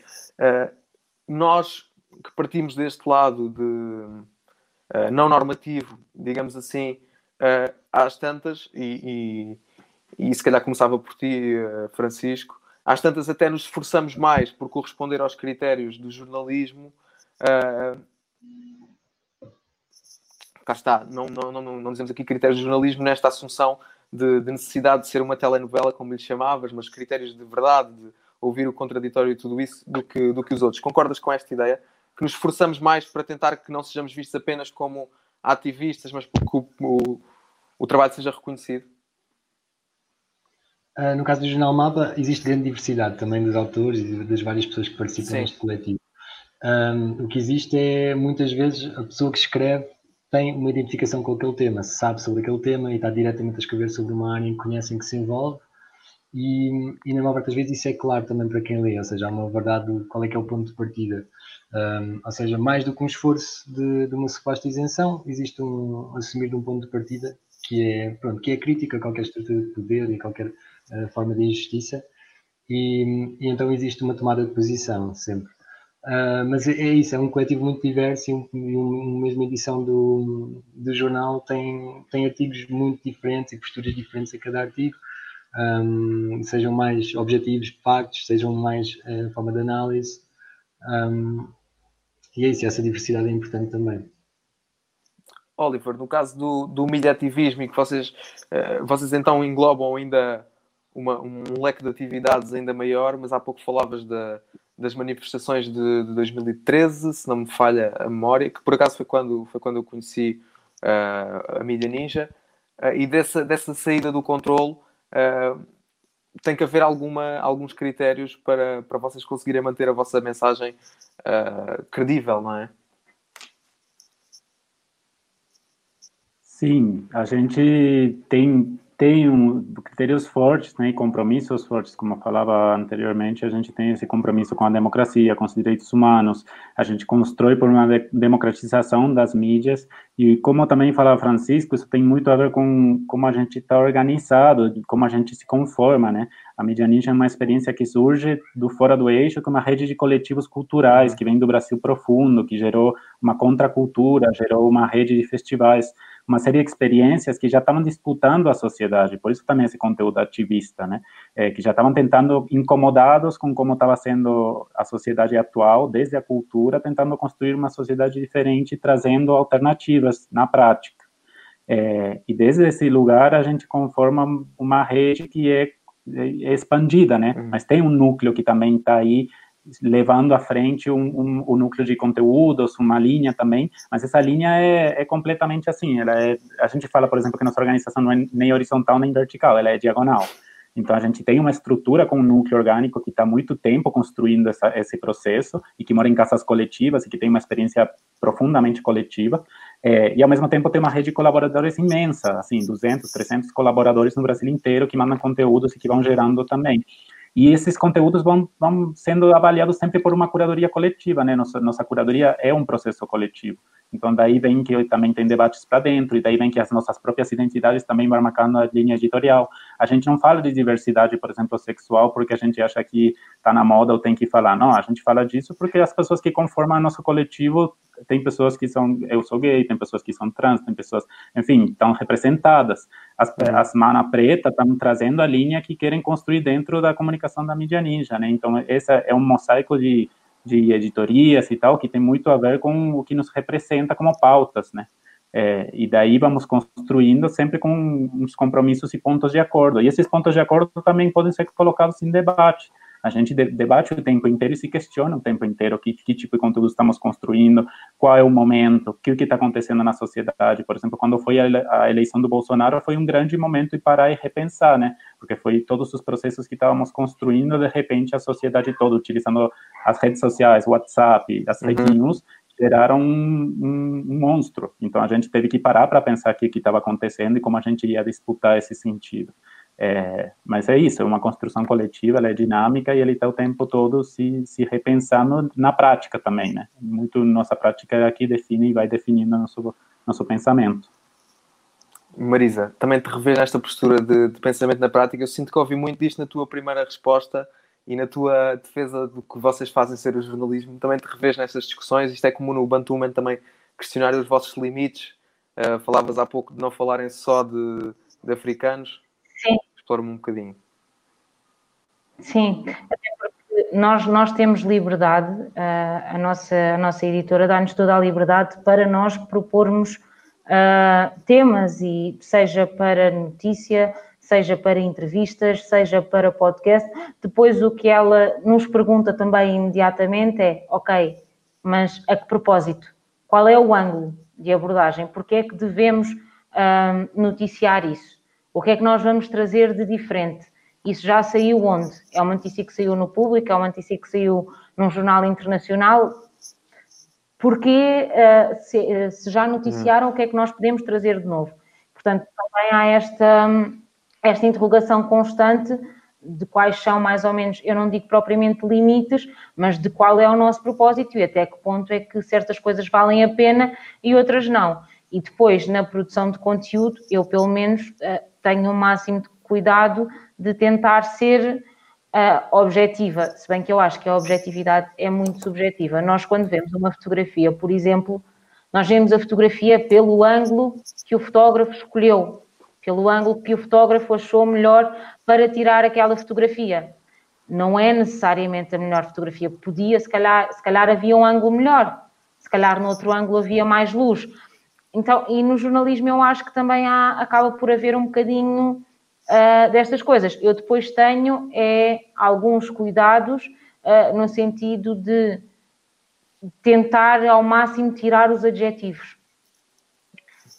nós que partimos deste lado de uh, não normativo, digamos assim, uh, às tantas, e, e, e, se calhar começava por ti, uh, Francisco, às tantas até nos esforçamos mais por corresponder aos critérios do jornalismo. cá está, não, não, não, não dizemos aqui critérios de jornalismo nesta assunção de, de, necessidade de ser uma telenovela, como lhe chamavas, mas critérios de verdade, de ouvir o contraditório e tudo isso, do que, do que os outros. Concordas com esta ideia? Que nos esforçamos mais para tentar que não sejamos vistos apenas como ativistas, mas porque o, o, o trabalho seja reconhecido? Uh, no caso do Jornal Mapa, existe grande diversidade também dos autores e das várias pessoas que participam Sim. neste coletivo. Um, o que existe é, muitas vezes, a pessoa que escreve tem uma identificação com aquele tema, sabe sobre aquele tema e está diretamente a escrever sobre uma área em que conhecem que se envolve. E, e na maior parte das vezes isso é claro também para quem lê, ou seja, há uma verdade do qual é que é o ponto de partida. Um, ou seja, mais do que um esforço de, de, uma suposta isenção, existe um assumir de um ponto de partida que é, pronto, que é crítica a qualquer estrutura de poder e qualquer uh, forma de injustiça, e, e, então existe uma tomada de posição sempre. Uh, mas é, é, isso, é um coletivo muito diverso e, um, uma mesma edição do, do jornal tem, tem artigos muito diferentes e posturas diferentes a cada artigo, um, sejam mais objetivos, factos, sejam mais uh, forma de análise. Um, e é isso, essa diversidade é importante também. Oliver, no caso do, do mediativismo e que vocês, uh, vocês então englobam ainda uma, um leque de atividades ainda maior, mas há pouco falavas da, das manifestações de, de, 2013, se não me falha a memória, que por acaso foi quando, foi quando eu conheci uh, a Mídia Ninja, uh, e dessa, dessa saída do controle, tem que haver alguma, alguns critérios para, para vocês conseguirem manter a vossa mensagem uh, credível, não é? Sim, a gente tem tem um, critérios fortes né, e compromissos fortes, como eu falava anteriormente, a gente tem esse compromisso com a democracia, com os direitos humanos, a gente constrói por uma de democratização das mídias, e como também falava Francisco, isso tem muito a ver com como a gente está organizado, como a gente se conforma, né? A Mídia Ninja é uma experiência que surge do fora do eixo, com uma rede de coletivos culturais que vem do Brasil profundo, que gerou uma contracultura, gerou uma rede de festivais, uma série de experiências que já estavam disputando a sociedade, por isso também esse conteúdo ativista, né? É, que já estavam tentando, incomodados com como estava sendo a sociedade atual, desde a cultura, tentando construir uma sociedade diferente, trazendo alternativas na prática. É, e desde esse lugar a gente conforma uma rede que é, é expandida, né? Uhum. Mas tem um núcleo que também está aí levando à frente um, um, um, núcleo de conteúdos, uma linha também, mas essa linha é, é, completamente assim, ela é, a gente fala, por exemplo, que nossa organização não é nem horizontal nem vertical, ela é diagonal. Então, a gente tem uma estrutura com um núcleo orgânico que está muito tempo construindo essa, esse processo e que mora em casas coletivas e que tem uma experiência profundamente coletiva. É, e, ao mesmo tempo, tem uma rede de colaboradores imensa, assim, 200, 300 colaboradores no Brasil inteiro que mandam conteúdos e que vão gerando também. E esses conteúdos vão, vão sendo avaliados sempre por uma curadoria coletiva, né? Nossa, nossa curadoria é um processo coletivo. Então, daí vem que também tem debates para dentro, e daí vem que as nossas próprias identidades também vão marcando a linha editorial. A gente não fala de diversidade, por exemplo, sexual, porque a gente acha que está na moda ou tem que falar. Não, a gente fala disso porque as pessoas que conformam nosso coletivo tem pessoas que são, eu sou gay, tem pessoas que são trans, tem pessoas, enfim, estão representadas. As, uhum. as mana preta estão trazendo a linha que querem construir dentro da comunicação da mídia ninja, né? Então, esse é um mosaico de, de editorias e tal, que tem muito a ver com o que nos representa como pautas, né? É, e daí vamos construindo sempre com uns compromissos e pontos de acordo. E esses pontos de acordo também podem ser colocados em debate. A gente debate o tempo inteiro e se questiona o tempo inteiro que, que tipo de conteúdo estamos construindo, qual é o momento, o que está acontecendo na sociedade. Por exemplo, quando foi a eleição do Bolsonaro, foi um grande momento de parar e repensar, né? Porque foi todos os processos que estávamos construindo, de repente, a sociedade toda, utilizando as redes sociais, WhatsApp, as fake uhum. news, geraram um, um, um, monstro. Então, a gente teve que parar para pensar o que estava acontecendo e como a gente ia disputar esse sentido. É, mas é isso, é uma construção coletiva, ela é dinâmica e ele está o tempo todo se, se repensando na prática também, né? Muito nossa prática aqui define e vai definindo nosso, nosso pensamento. Marisa, também te revês nesta postura de, de, pensamento na prática. Eu sinto que ouvi muito disto na tua primeira resposta e na tua defesa do que vocês fazem ser o jornalismo. Também te revês nestas discussões. Isto é comum no Bantuman também questionar os vossos limites. Uh, falavas há pouco de não falarem só de, de africanos. Sim explora-me um bocadinho. Sim, até porque nós, nós temos liberdade, a, a nossa, a nossa editora dá-nos toda a liberdade para nós propormos uh, temas, e seja para notícia, seja para entrevistas, seja para podcast. Depois o que ela nos pergunta também imediatamente é, ok, mas a que propósito? Qual é o ângulo de abordagem? Porque é que devemos uh, noticiar isso? O que é que nós vamos trazer de diferente? Isso já saiu onde? É uma notícia que saiu no público, é uma notícia que saiu num jornal internacional. Porque uh, se, uh, se, já noticiaram, o que é que nós podemos trazer de novo? Portanto, também há esta, esta interrogação constante de quais são mais ou menos, eu não digo propriamente limites, mas de qual é o nosso propósito e até que ponto é que certas coisas valem a pena e outras não. E depois, na produção de conteúdo, eu pelo menos uh, tenho o máximo de cuidado de tentar ser uh, objetiva, se bem que eu acho que a objetividade é muito subjetiva. Nós, quando vemos uma fotografia, por exemplo, nós vemos a fotografia pelo ângulo que o fotógrafo escolheu, pelo ângulo que o fotógrafo achou melhor para tirar aquela fotografia. Não é necessariamente a melhor fotografia. Podia, se calhar, se calhar havia um ângulo melhor, se calhar no outro ângulo havia mais luz. Então, e no jornalismo eu acho que também há, acaba por haver um bocadinho uh, destas coisas. Eu depois tenho é, alguns cuidados uh, no sentido de tentar ao máximo tirar os adjetivos.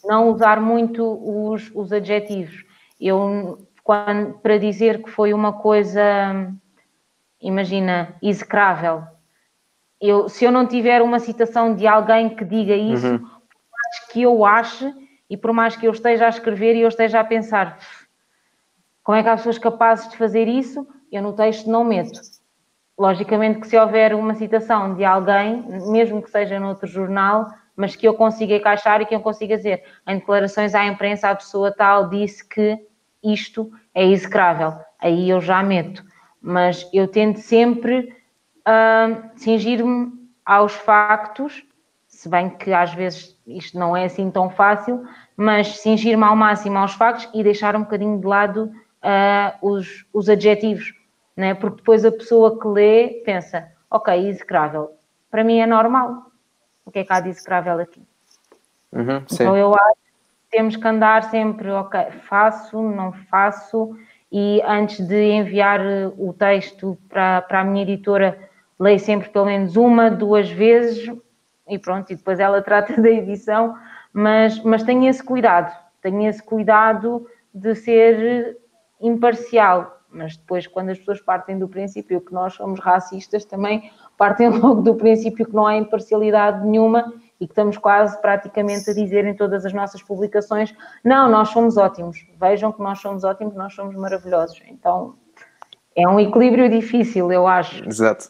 Não usar muito os, os adjetivos. Eu, quando, para dizer que foi uma coisa, imagina, execrável, eu, se eu não tiver uma citação de alguém que diga isso, uhum que eu ache e por mais que eu esteja a escrever e eu esteja a pensar, Como é que há pessoas capazes de fazer isso? Eu no texto não meto. Logicamente que se houver uma citação de alguém, mesmo que seja noutro jornal, mas que eu consiga encaixar e que eu consiga dizer em declarações à imprensa a pessoa tal disse que isto é execrável. Aí eu já meto. Mas eu tento sempre uh, cingir-me aos factos, se bem que às vezes isto não é assim tão fácil, mas cingir-me ao máximo aos factos e deixar um bocadinho de lado uh, os, os adjetivos, né? porque depois a pessoa que lê pensa, ok, execrável, para mim é normal, o que é que há de execrável aqui? Uhum, então eu acho que temos que andar sempre, ok, faço, não faço, e antes de enviar o texto para, para a minha editora, leio sempre pelo menos uma, duas vezes, e pronto, e depois ela trata da edição, mas, mas tenha esse cuidado, tenha esse cuidado de ser imparcial, mas depois quando as pessoas partem do princípio que nós somos racistas, também partem logo do princípio que não há imparcialidade nenhuma e que estamos quase praticamente a dizer em todas as nossas publicações, não, nós somos ótimos, vejam que nós somos ótimos, nós somos maravilhosos. Então, é um equilíbrio difícil, eu acho. Exato.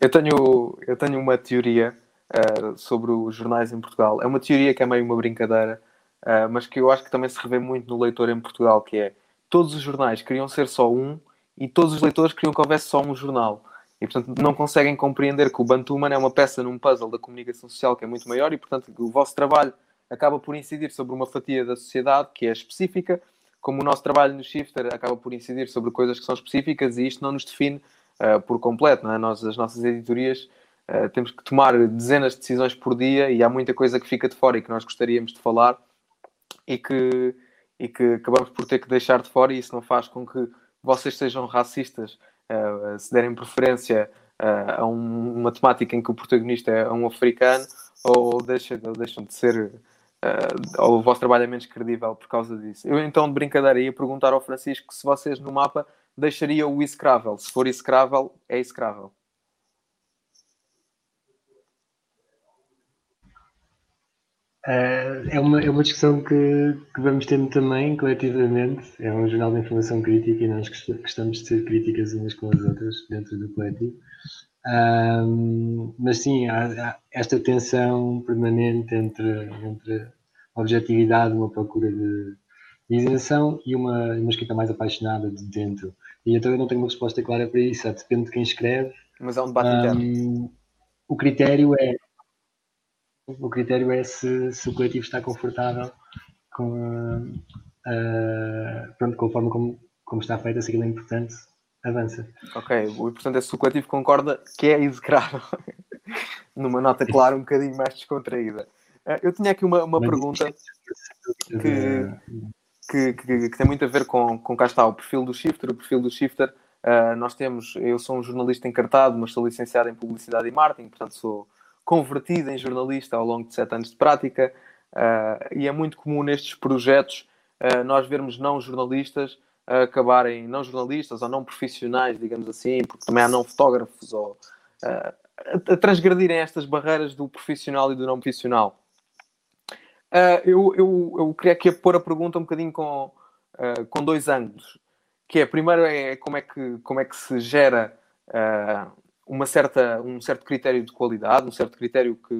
Eu tenho, eu tenho uma teoria uh, sobre os jornais em Portugal. É uma teoria que é meio uma brincadeira, uh, mas que eu acho que também se revê muito no leitor em Portugal, que é todos os jornais queriam ser só um e todos os leitores queriam que houvesse só um jornal. E, portanto, não conseguem compreender que o Bantuman é uma peça num puzzle da comunicação social que é muito maior e, portanto, o vosso trabalho acaba por incidir sobre uma fatia da sociedade que é específica, como o nosso trabalho no Shifter acaba por incidir sobre coisas que são específicas e isto não nos define uh, por completo. Não é? Nós, as nossas editorias, Uh, temos que tomar dezenas de decisões por dia e há muita coisa que fica de fora e que nós gostaríamos de falar e que, e que acabamos por ter que deixar de fora e isso não faz com que vocês sejam racistas, uh, se derem preferência uh, a um, uma temática em que o protagonista é um africano ou deixam, ou deixam de ser ou o vosso trabalho é menos credível por causa disso. Eu então de brincadeira ia perguntar ao Francisco se vocês no mapa deixariam o execrável. Se for execrável, é execrável. Uh, é, uma, é uma discussão que, que vamos ter também coletivamente. É um jornal de informação crítica e nós gostamos de ser críticas umas com as outras dentro do coletivo. Um, mas sim, há, há, esta tensão permanente entre, entre a objetividade, uma procura de, de isenção e uma, uma escrita mais apaixonada de dentro. E então eu não tenho uma resposta clara para isso, depende de quem escreve. Mas é um debate um, O critério é o critério é se, se o coletivo está confortável com, uh, pronto, com a forma como, como está feita, se aquilo é importante, avança. Ok, o importante é se o coletivo concorda que é execrável. Numa nota, claro, um bocadinho mais descontraída. Uh, eu tinha aqui uma, uma pergunta que, que, que, que, tem muito a ver com, com cá está o perfil do Shifter. O perfil do Shifter, uh, nós temos, eu sou um jornalista encartado, mas sou licenciado em Publicidade e Marketing, portanto sou convertido em jornalista ao longo de sete anos de prática uh, e é muito comum nestes projetos uh, nós vermos não jornalistas acabarem não jornalistas ou não profissionais, digamos assim, porque também há não fotógrafos ou a, a transgredirem estas barreiras do profissional e do não profissional. eu, eu, eu queria aqui pôr a pergunta um bocadinho com, com dois ângulos, que é, primeiro é como é que, como é que se gera uma certa, um certo critério de qualidade, um certo critério que,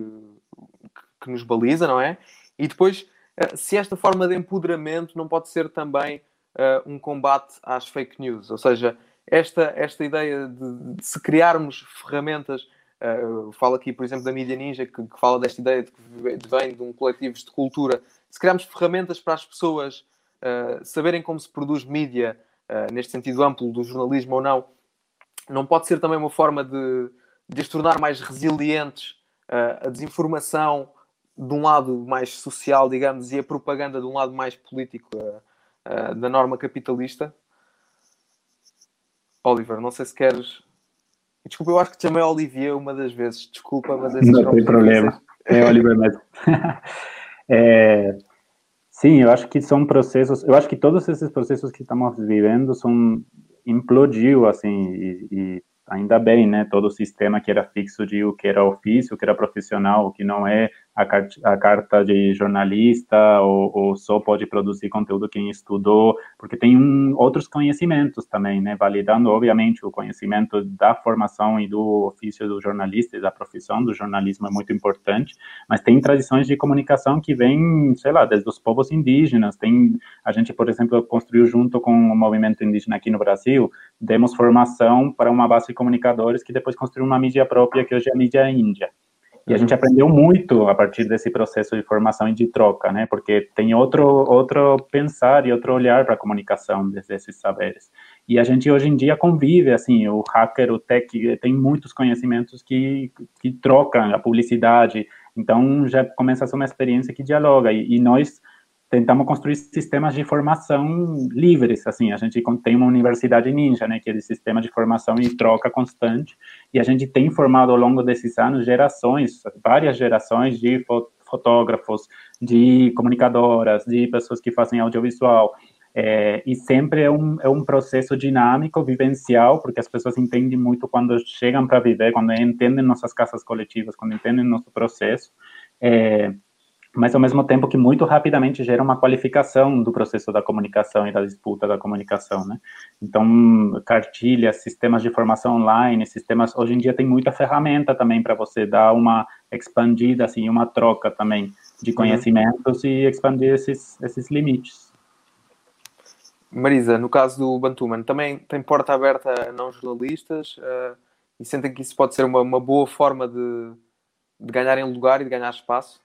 que nos baliza, não é? E depois, eh, se esta forma de empoderamento não pode ser também uh, um combate às fake news, ou seja, esta, esta ideia de, de se criarmos ferramentas, uh, falo aqui, por exemplo, da Mídia Ninja, que, que, fala desta ideia de que vem de um coletivo de cultura, se criarmos ferramentas para as pessoas uh, saberem como se produz mídia, neste sentido amplo do jornalismo ou não, não pode ser também uma forma de, de as tornar mais resilientes uh, a desinformação de um lado mais social, digamos, e a propaganda de um lado mais político uh, da norma capitalista? Oliver, não sei se queres. Desculpa, eu acho que te chamei Olivier uma das vezes. Desculpa, mas não tem problema. É Oliver mesmo. é, sim, eu acho que são processos. Eu acho que todos esses processos que estamos vivendo são implodiu, assim, e, e, ainda bem, né? Todo o sistema que era fixo de o que era ofício, o que era profissional, o que não é, a, a carta de jornalista ou, ou, só pode produzir conteúdo quem estudou, porque tem um, outros conhecimentos também, né, validando, obviamente, o conhecimento da formação e do ofício do jornalista e da profissão do jornalismo é muito importante, mas tem tradições de comunicação que vêm, sei lá, desde os povos indígenas, tem, a gente, por exemplo, construiu junto com o movimento indígena aqui no Brasil, demos formação para uma base de comunicadores que depois construiu uma mídia própria, que hoje é a mídia índia. E a gente aprendeu muito a partir desse processo de formação e de troca, né? Porque tem outro outro pensar e outro olhar para a comunicação desses saberes. E a gente hoje em dia convive, assim, o hacker, o tech, tem muitos conhecimentos que, que trocam a publicidade. Então já começa a ser uma experiência que dialoga. E, e nós tentamos construir sistemas de formação livres, assim, a gente tem uma universidade ninja, né, que é de sistema de formação e troca constante, e a gente tem formado ao longo desses anos gerações, várias gerações de fotógrafos, de comunicadoras, de pessoas que fazem audiovisual, é, e sempre é um, é um processo dinâmico, vivencial, porque as pessoas entendem muito quando chegam para viver, quando entendem nossas casas coletivas, quando entendem nosso processo, é, mas ao mesmo tempo que muito rapidamente gera uma qualificação do processo da comunicação e da disputa da comunicação, né? Então, cartilhas, sistemas de formação online, sistemas, hoje em dia tem muita ferramenta também para você dar uma expandida, assim, uma troca também de conhecimentos uhum. e expandir esses, esses limites. Marisa, no caso do Bantuman, também tem porta aberta a não jornalistas uh, e sentem que isso pode ser uma, uma boa forma de, de ganharem lugar e de ganhar espaço?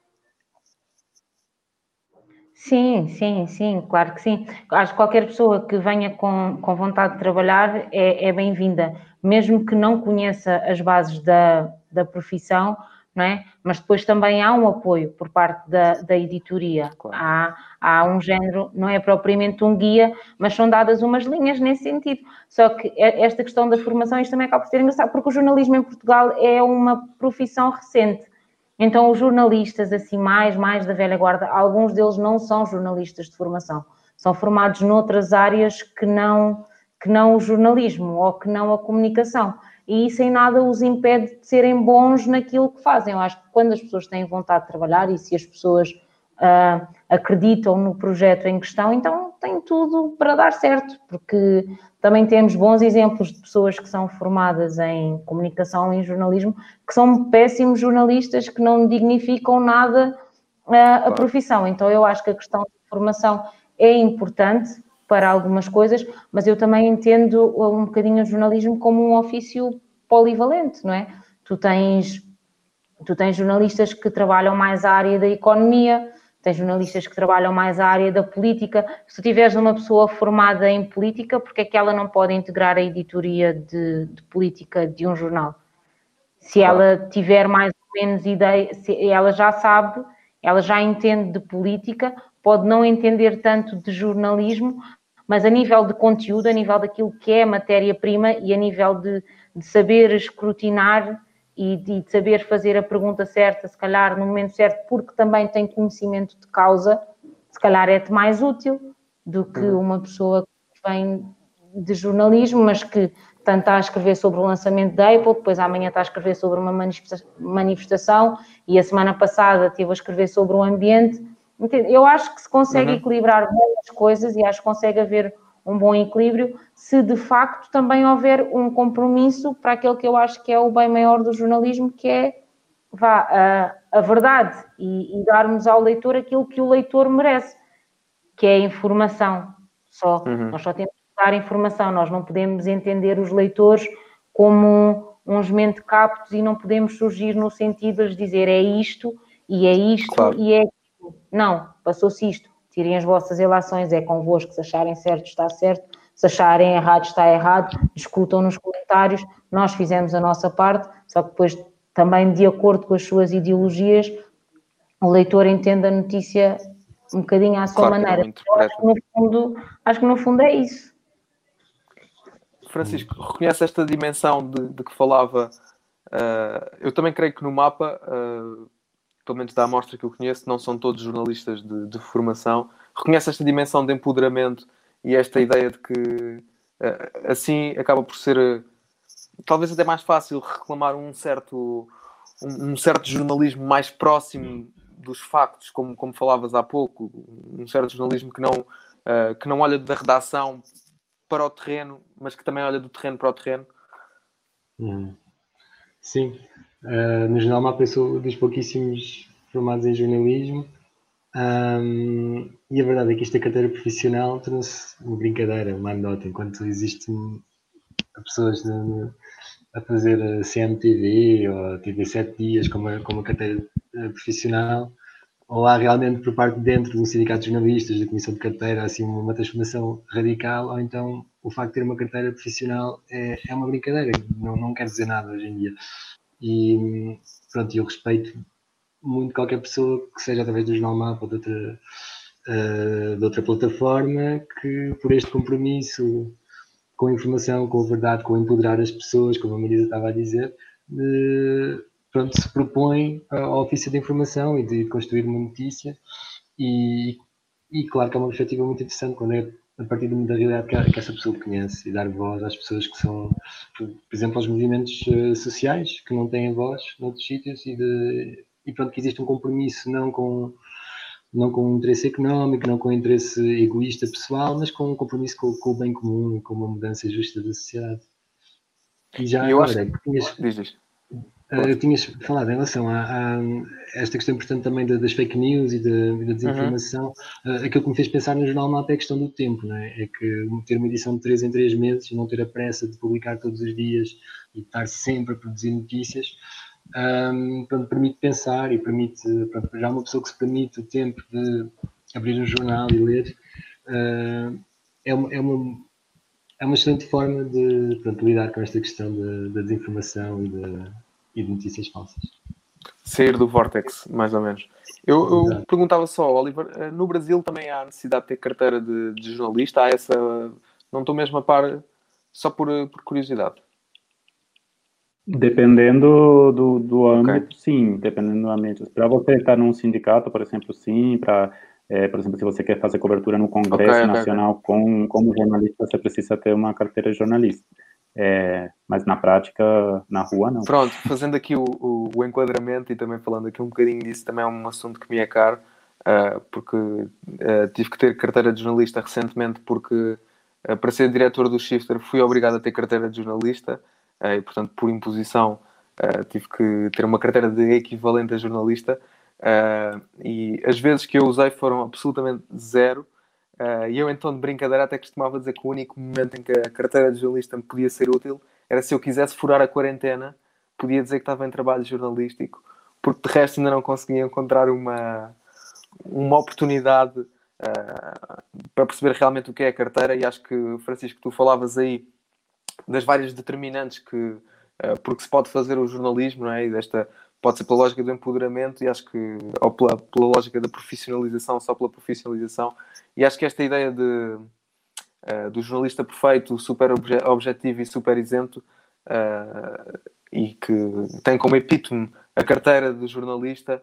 Sim, sim, sim, claro que sim. Acho que qualquer pessoa que venha com, com vontade de trabalhar é, é bem-vinda, mesmo que não conheça as bases da, da profissão, não é? Mas depois também há um apoio por parte da, da editoria. Claro. Há, há um género, não é propriamente um guia, mas são dadas umas linhas nesse sentido. Só que esta questão da formação, isto também acaba por ser engraçado, porque o jornalismo em Portugal é uma profissão recente então, os jornalistas, assim, mais, mais da velha guarda, alguns deles não são jornalistas de formação, são formados noutras áreas que não, que não o jornalismo ou que não a comunicação. E isso em nada os impede de serem bons naquilo que fazem. Eu acho que quando as pessoas têm vontade de trabalhar e se as pessoas uh, acreditam no projeto em questão, então tem tudo para dar certo, porque também temos bons exemplos de pessoas que são formadas em comunicação e em jornalismo, que são péssimos jornalistas que não dignificam nada uh, a profissão. Então eu acho que a questão de formação é importante para algumas coisas, mas eu também entendo um bocadinho o jornalismo como um ofício polivalente, não é? Tu tens, tu tens jornalistas que trabalham mais a área da economia, tem jornalistas que trabalham mais a área da política. Se tu tiveres uma pessoa formada em política, porque é que ela não pode integrar a editoria de, de política de um jornal? Se ela tiver mais ou menos ideia, se ela já sabe, ela já entende de política, pode não entender tanto de jornalismo, mas a nível de conteúdo, a nível daquilo que é matéria-prima e a nível de, de saber escrutinar e de saber fazer a pergunta certa, se calhar no momento certo, porque também tem conhecimento de causa, se calhar é-te mais útil do que uhum. uma pessoa que vem de jornalismo, mas que tanto está a escrever sobre o lançamento da Apple, depois amanhã está a escrever sobre uma manifestação e a semana passada esteve a escrever sobre o ambiente. Eu acho que se consegue uhum. equilibrar muitas coisas e acho que consegue haver um bom equilíbrio, se de facto também houver um compromisso para aquele que eu acho que é o bem maior do jornalismo, que é vá, a, a verdade e, e, darmos ao leitor aquilo que o leitor merece, que é a informação só. Uhum. Nós só temos que dar informação, nós não podemos entender os leitores como uns mentecaptos e não podemos surgir no sentido de dizer é isto e é isto claro. e é aquilo. Não, passou-se isto tirem as vossas relações, é convosco, se acharem certo está certo, se acharem errado está errado, discutam nos comentários, nós fizemos a nossa parte, só que depois também de acordo com as suas ideologias, o leitor entende a notícia um bocadinho à sua claro maneira. Acho que, no fundo, acho que no fundo é isso. Francisco, reconhece esta dimensão de, de que falava. Uh, eu também creio que no mapa uh, pelo menos da amostra que eu conheço, não são todos jornalistas de, de formação, reconhece esta dimensão de empoderamento e esta ideia de que eh, assim acaba por ser eh, talvez até mais fácil reclamar um certo um, certo jornalismo mais próximo dos factos, como, como falavas há pouco, um certo jornalismo que não, uh, que não olha da redação para o terreno, mas que também olha do terreno para o terreno? Hum. Sim, uh, no Jornal Mapa eu sou dos pouquíssimos formados em jornalismo. Um, e a verdade é que esta carteira profissional trouxe uma brincadeira, uma anedota, enquanto existem pessoas de, a fazer CMTV ou TV 7 dias com uma, com uma carteira eh, profissional, ou há realmente por parte de dentro do sindicato de jornalistas, da comissão de carteira, assim uma transformação radical, ou então o facto de ter uma carteira profissional é, é uma brincadeira, não, não quer dizer nada hoje em dia. E pronto, eu respeito muito qualquer pessoa que seja através do Jornal Mapa ou de outra, uh, de outra plataforma que por este compromisso com a informação, com a verdade, com empoderar as pessoas, como a Marisa estava a dizer, de, pronto, se propõe ao ofício de informação e de construir uma notícia. E, e claro que é uma perspectiva muito interessante quando é a partir da realidade que, essa pessoa conhece e dar voz às pessoas que são, por exemplo, aos movimentos uh, sociais que não têm voz noutros sítios e, de, e pronto, que existe um compromisso não com não com um interesse económico, não com um interesse egoísta pessoal, mas com um compromisso com, com o bem comum e com uma mudança justa da sociedade. E já eu agora, acho que tinhas, diz, diz. Uh, tinhas falado em relação a, a, esta questão importante também das fake news e da, da desinformação, uhum. uh, aquilo que me fez pensar no Jornal Mapa é a questão do tempo, não é? é que ter uma edição de 3 em 3 meses e não ter a pressa de publicar todos os dias e estar sempre a produzir notícias, um, pronto, permite pensar e permite, pronto, já uma pessoa que se permite o tempo de abrir um jornal e ler, uh, é, uma, é, uma, é uma excelente forma de pronto, lidar com esta questão da desinformação e de, e de notícias falsas. Sair do vortex, mais ou menos. Eu, eu perguntava só, Oliver, eh, no Brasil também há necessidade de ter carteira de, de jornalista? Há essa. Não estou mesmo a par, só por, por curiosidade. Dependendo do, do âmbito, okay. sim, dependendo do âmbito. Para você estar num sindicato, por exemplo, sim, para, é, por exemplo, se você quer fazer cobertura no Congresso okay, Nacional okay. Com, como jornalista, você precisa ter uma carteira de jornalista. É, mas na prática, na rua, não. Pronto, fazendo aqui o, o, o, enquadramento e também falando aqui um bocadinho disso, também é um assunto que me é caro, uh, porque uh, tive que ter carteira de jornalista recentemente, porque uh, para ser diretor do Shifter fui obrigado a ter carteira de jornalista e, portanto, por imposição, tive que ter uma carteira de equivalente a jornalista. e as vezes que eu usei foram absolutamente zero. E eu, então, de brincadeira, até costumava dizer que o único momento em que a carteira de jornalista me podia ser útil era se eu quisesse furar a quarentena, podia dizer que estava em trabalho jornalístico, porque de resto ainda não conseguia encontrar uma, uma oportunidade uh, para perceber realmente o que é a carteira. E acho que, Francisco, tu falavas aí das várias determinantes que uh, porque se pode fazer o jornalismo, não é? E desta pode ser pela lógica do empoderamento e acho que ou pela, pela lógica da profissionalização, só pela profissionalização. E acho que esta ideia de uh, do jornalista perfeito, super obje objetivo e super isento uh, e que tem como epítome a carteira de jornalista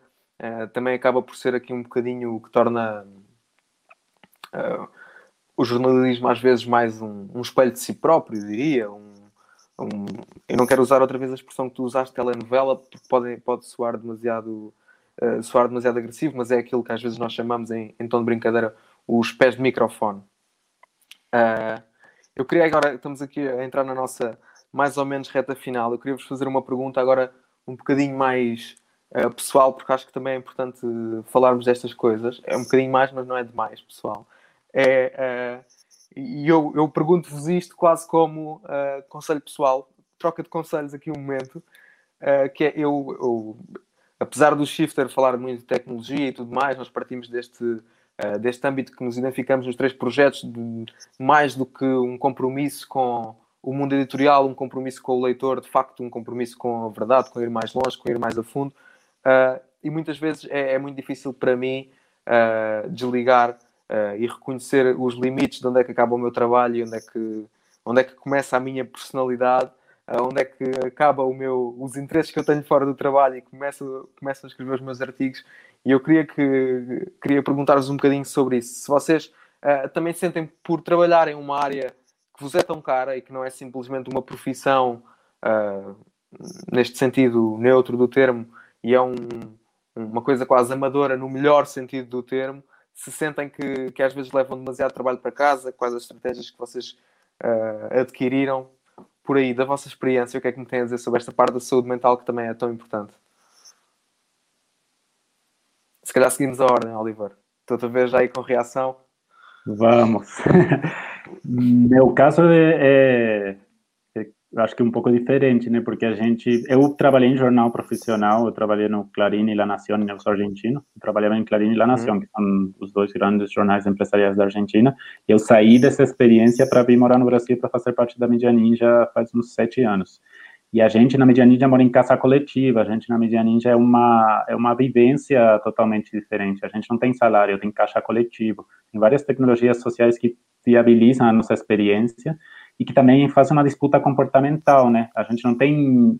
também acaba por ser aqui um bocadinho o que torna o jornalismo às vezes mais um, um espelho de si próprio, diria. Um, um, eu não quero usar outra vez a expressão que tu usaste, telenovela, porque pode, pode soar demasiado uh, soar demasiado agressivo, mas é aquilo que às vezes nós chamamos em, em tom de brincadeira os pés de microfone. Uh, eu queria agora, estamos aqui a entrar na nossa mais ou menos reta final, eu queria vos fazer uma pergunta agora um bocadinho mais uh, pessoal, porque acho que também é importante falarmos destas coisas. É um bocadinho mais, mas não é demais, pessoal é, uh, e eu, eu pergunto-vos isto quase como uh, conselho pessoal, troca de conselhos aqui um momento, uh, que é eu, eu, apesar do Shifter falar muito de tecnologia e tudo mais, nós partimos deste, deste âmbito que nos identificamos nos três projetos, de, mais do que um compromisso com o mundo editorial, um compromisso com o leitor, de facto um compromisso com a verdade, com ir mais longe, com ir mais a fundo, e muitas vezes é, é muito difícil para mim desligar uh, e reconhecer os limites de onde é que acaba o meu trabalho e onde é que, onde é que começa a minha personalidade, uh, onde é que acaba o meu, os interesses que eu tenho fora do trabalho e começo, começo a escrever os meus artigos. E eu queria, que, queria perguntar-vos um bocadinho sobre isso. Se vocês uh, também sentem por trabalhar em uma área que vos é tão cara e que não é simplesmente uma profissão, neste sentido neutro do termo, e é um, uma coisa quase amadora no melhor sentido do termo, se sentem que, que às vezes levam demasiado trabalho para casa, quais as estratégias que vocês uh, adquiriram por aí, da vossa experiência, o que é que me têm a dizer sobre esta parte da saúde mental que também é tão importante? Se calhar seguimos a ordem, Oliver. Estou a ver já aí com reação. Vamos. Meu caso é, é, acho que é um pouco diferente, né? Porque a gente, eu trabalhei em jornal profissional, eu trabalhei no Clarín e La Nación, no argentino. Eu trabalhava em Clarín e La Nación, uhum. que são os dois grandes jornais empresariais da Argentina. Eu saí dessa experiência para vir morar no Brasil para fazer parte da Mídia Ninja faz uns sete anos. E a gente na Mídia Ninja mora em casa coletiva. A gente na Mídia Ninja é uma é uma vivência totalmente diferente. A gente não tem salário, tem caixa coletivo. Tem várias tecnologias sociais que viabilizam a nossa experiência e que também faz uma disputa comportamental, né? A gente não tem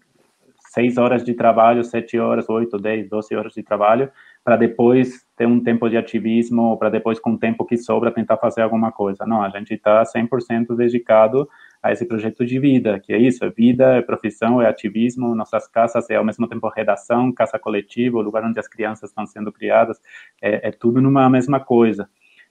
seis horas de trabalho, sete horas, oito, dez, doze horas de trabalho, para depois ter um tempo de ativismo, para depois, com o tempo que sobra, tentar fazer alguma coisa. Não, a gente está 100% dedicado a esse projeto de vida, que é isso, é vida, é profissão, é ativismo, nossas casas é ao mesmo tempo redação, casa coletiva, o lugar onde as crianças estão sendo criadas, é, é tudo numa mesma coisa.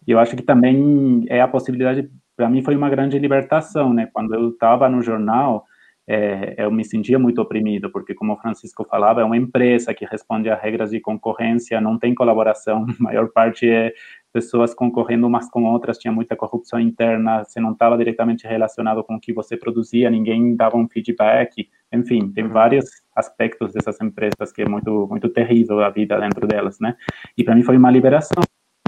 E eu acho que também é a possibilidade para mim foi uma grande libertação, né? Quando eu estava no jornal, é, eu me sentia muito oprimido, porque, como o Francisco falava, é uma empresa que responde a regras de concorrência, não tem colaboração, a maior parte é pessoas concorrendo umas com outras, tinha muita corrupção interna, você não estava diretamente relacionado com o que você produzia, ninguém dava um feedback, enfim, tem uhum. vários aspectos dessas empresas que é muito, muito terrível a vida dentro delas, né? E para mim foi uma liberação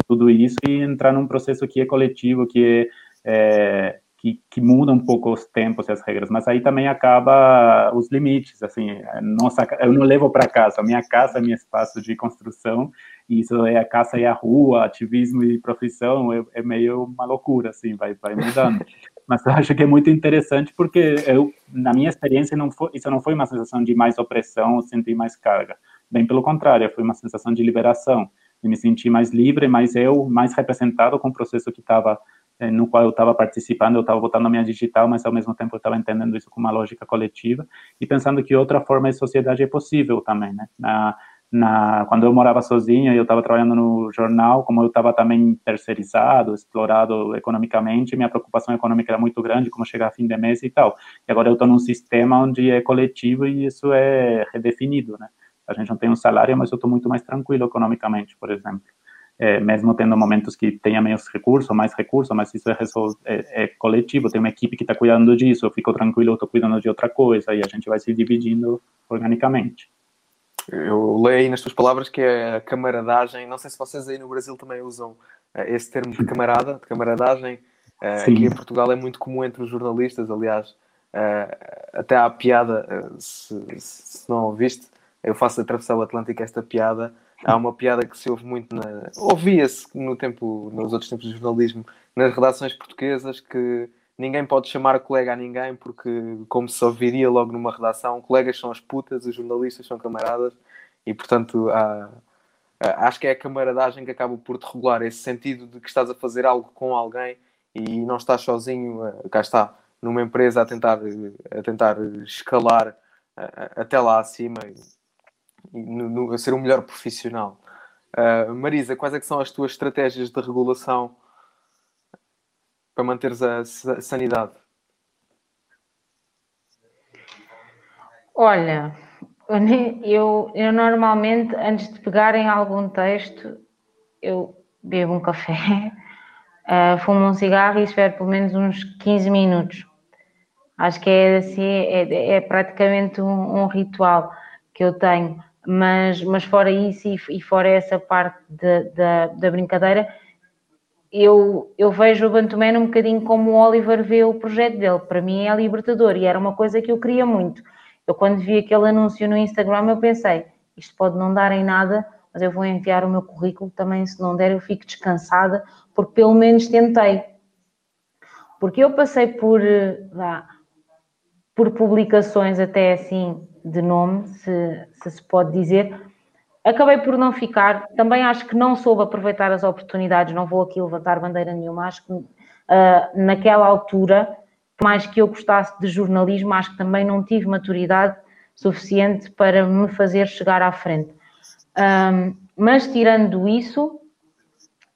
tudo isso e entrar num processo que é coletivo, que é é, que, que, muda um pouco os tempos e as regras, mas aí também acaba os limites, assim, nossa, eu não levo para casa, minha casa é meu espaço de construção, e isso é a casa e a rua, ativismo e profissão, é, é meio uma loucura, assim, vai, vai mudando. mas eu acho que é muito interessante porque eu, na minha experiência, não foi, isso não foi uma sensação de mais opressão ou sentir mais carga, bem pelo contrário, foi uma sensação de liberação, de me sentir mais livre, mais eu, mais representado com o processo que estava no qual eu estava participando, eu estava botando na minha digital, mas ao mesmo tempo eu estava entendendo isso com uma lógica coletiva e pensando que outra forma de sociedade é possível também, né? Na, na, quando eu morava sozinho e eu estava trabalhando no jornal, como eu estava também terceirizado, explorado economicamente, minha preocupação econômica era muito grande, como chegar a fim de mês e tal. E agora eu estou num sistema onde é coletivo e isso é redefinido, né? A gente não tem um salário, mas eu estou muito mais tranquilo economicamente, por exemplo é, mesmo tendo momentos que tenha menos recurso, mais recurso, mas isso é, é, é coletivo, tem uma equipe que está cuidando disso, eu fico tranquilo, eu estou cuidando de outra coisa, e a gente vai se dividindo organicamente. Eu leio aí nas tuas palavras que é a camaradagem, não sei se vocês aí no Brasil também usam eh, esse termo de camarada, de camaradagem, uh, aqui em Portugal é muito comum entre os jornalistas, aliás, uh, até há a piada, se, se não ouviste, eu faço atravessar o Atlântico esta piada, há uma piada que se ouve muito na... ouvia-se no tempo nos outros tempos do jornalismo nas redações portuguesas que ninguém pode chamar colega a ninguém porque como se ouviria logo numa redação colegas são as putas os jornalistas são camaradas e portanto há... acho que é a camaradagem que acaba por te regular esse sentido de que estás a fazer algo com alguém e não estás sozinho cá está numa empresa a tentar a tentar escalar até lá acima no, no, a ser um melhor profissional. Uh, Marisa, quais é são as tuas estratégias de regulação para manteres a sanidade? Olha, eu, eu normalmente, antes de pegarem algum texto, eu bebo um café, uh, fumo um cigarro e espero pelo menos uns 15 minutos. Acho que é assim, é, é praticamente um, um ritual que eu tenho mas, mas fora isso e, e fora essa parte de, de, da brincadeira, eu, eu vejo o Bantuman um bocadinho como o Oliver vê o projeto dele. Para mim é libertador e era uma coisa que eu queria muito. Eu, quando vi aquele anúncio no Instagram, eu pensei: isto pode não dar em nada, mas eu vou enviar o meu currículo também. Se não der, eu fico descansada, porque pelo menos tentei. Porque eu passei por, lá, por publicações até assim de nome, se, se, se pode dizer. Acabei por não ficar, também acho que não soube aproveitar as oportunidades, não vou aqui levantar bandeira nenhuma, acho que uh, naquela altura, por mais que eu gostasse de jornalismo, acho que também não tive maturidade suficiente para me fazer chegar à frente. Um, mas tirando isso,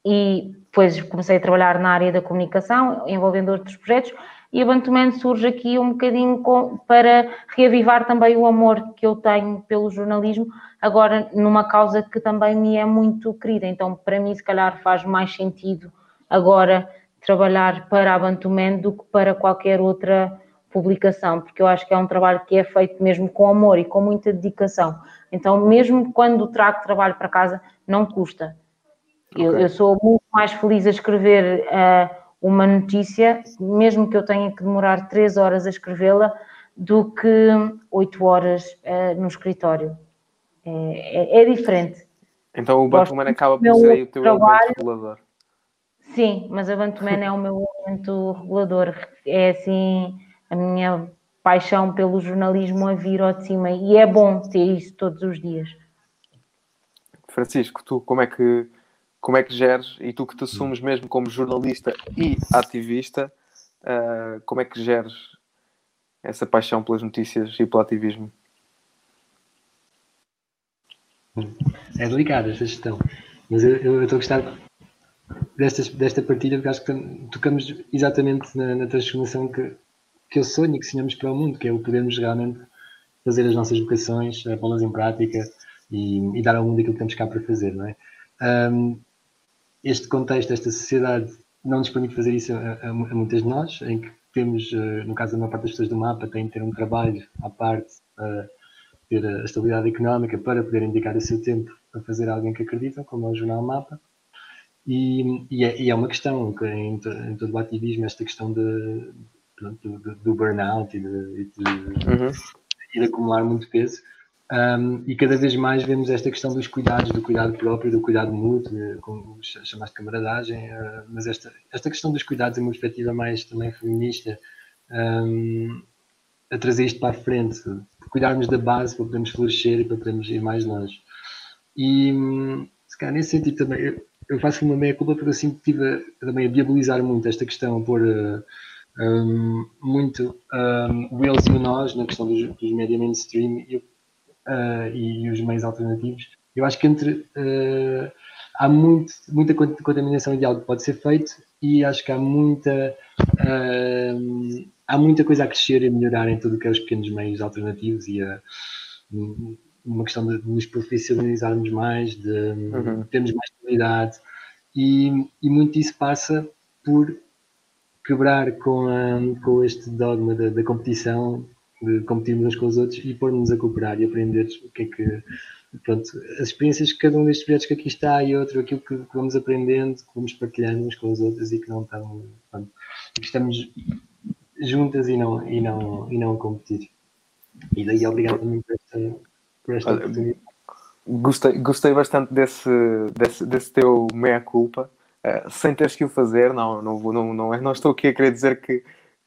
e depois comecei a trabalhar na área da comunicação, envolvendo outros projetos, e a Bantuman surge aqui um bocadinho com, para reavivar também o amor que eu tenho pelo jornalismo, agora numa causa que também me é muito querida. Então, para mim, se calhar faz mais sentido agora trabalhar para a Bantuman do que para qualquer outra publicação, porque eu acho que é um trabalho que é feito mesmo com amor e com muita dedicação. Então, mesmo quando trago trabalho para casa, não custa. Okay. Eu, eu, sou muito mais feliz a escrever uh, uma notícia, mesmo que eu tenha que demorar três horas a escrevê-la, do que oito horas uh, no escritório. É, é, é, diferente. Então o Bantuman acaba por ser o teu trabalho, elemento regulador. Sim, mas a Bantuman é o meu elemento regulador. É assim a minha paixão pelo jornalismo a vir ao de cima e é bom ter isso todos os dias. Francisco, tu como é que como é que geres e tu que te assumes mesmo como jornalista e ativista, uh, como é que geres essa paixão pelas notícias e pelo ativismo? É delicada esta gestão, mas eu estou a gostar desta, desta partilha porque acho que tocamos exatamente na, na transformação que, que eu sonho e que sonhamos para o mundo, que é o podermos realmente fazer as nossas vocações, eh, pô-las em prática e, e, dar ao mundo aquilo que temos cá para fazer, não é? Um, este contexto, esta sociedade, não nos permite fazer isso a, a, a, muitas de nós, em que temos, eh, no caso da maior parte das pessoas do mapa, têm de ter um trabalho à parte, uh, ter a estabilidade económica para poder indicar o seu tempo a fazer algo em que acreditam, como é o Jornal Mapa. E, e, é, e é, uma questão em, em, todo o ativismo, esta questão de, do, do, burnout e de, de, uhum. de, acumular muito peso. Um, e cada vez mais vemos esta questão dos cuidados, do cuidado próprio, do cuidado mútuo, como chamaste camaradagem, uh, mas esta, esta questão dos cuidados é uma perspectiva mais também feminista, um, a trazer isto para a frente, cuidarmos da base para podermos florescer e para podermos ir mais longe. E, se calhar, nesse sentido também, eu, eu faço uma meia-culpa porque eu sempre estive também a viabilizar muito esta questão, a pôr uh, um, muito um, o eles e o nós na questão dos, dos média mainstream e, uh, e, os meios alternativos. Eu acho que entre uh, há muito, muita contaminação de algo que pode ser feito e acho que há muita uh, há muita coisa a crescer e melhorar em tudo o que é os pequenos meios alternativos e a, uma questão de nos profissionalizarmos mais, de uhum. termos mais qualidade e, e muito disso passa por quebrar com, a, com este dogma da, da, competição, de competirmos uns com os outros e pôr-nos a cooperar e aprender o que é que. Pronto, as experiências que cada um destes projetos que aqui está e outro, aquilo que, que vamos aprendendo, que vamos partilhando uns com os outros e que não estamos. Pronto, que estamos juntas e não, e, não, e não a competir. E daí obrigado também por esta, por esta Olha, oportunidade. Gostei, gostei bastante desse, desse, desse teu meia-culpa uh, sem teres que o fazer, não, não, não, não, não estou aqui a querer dizer que,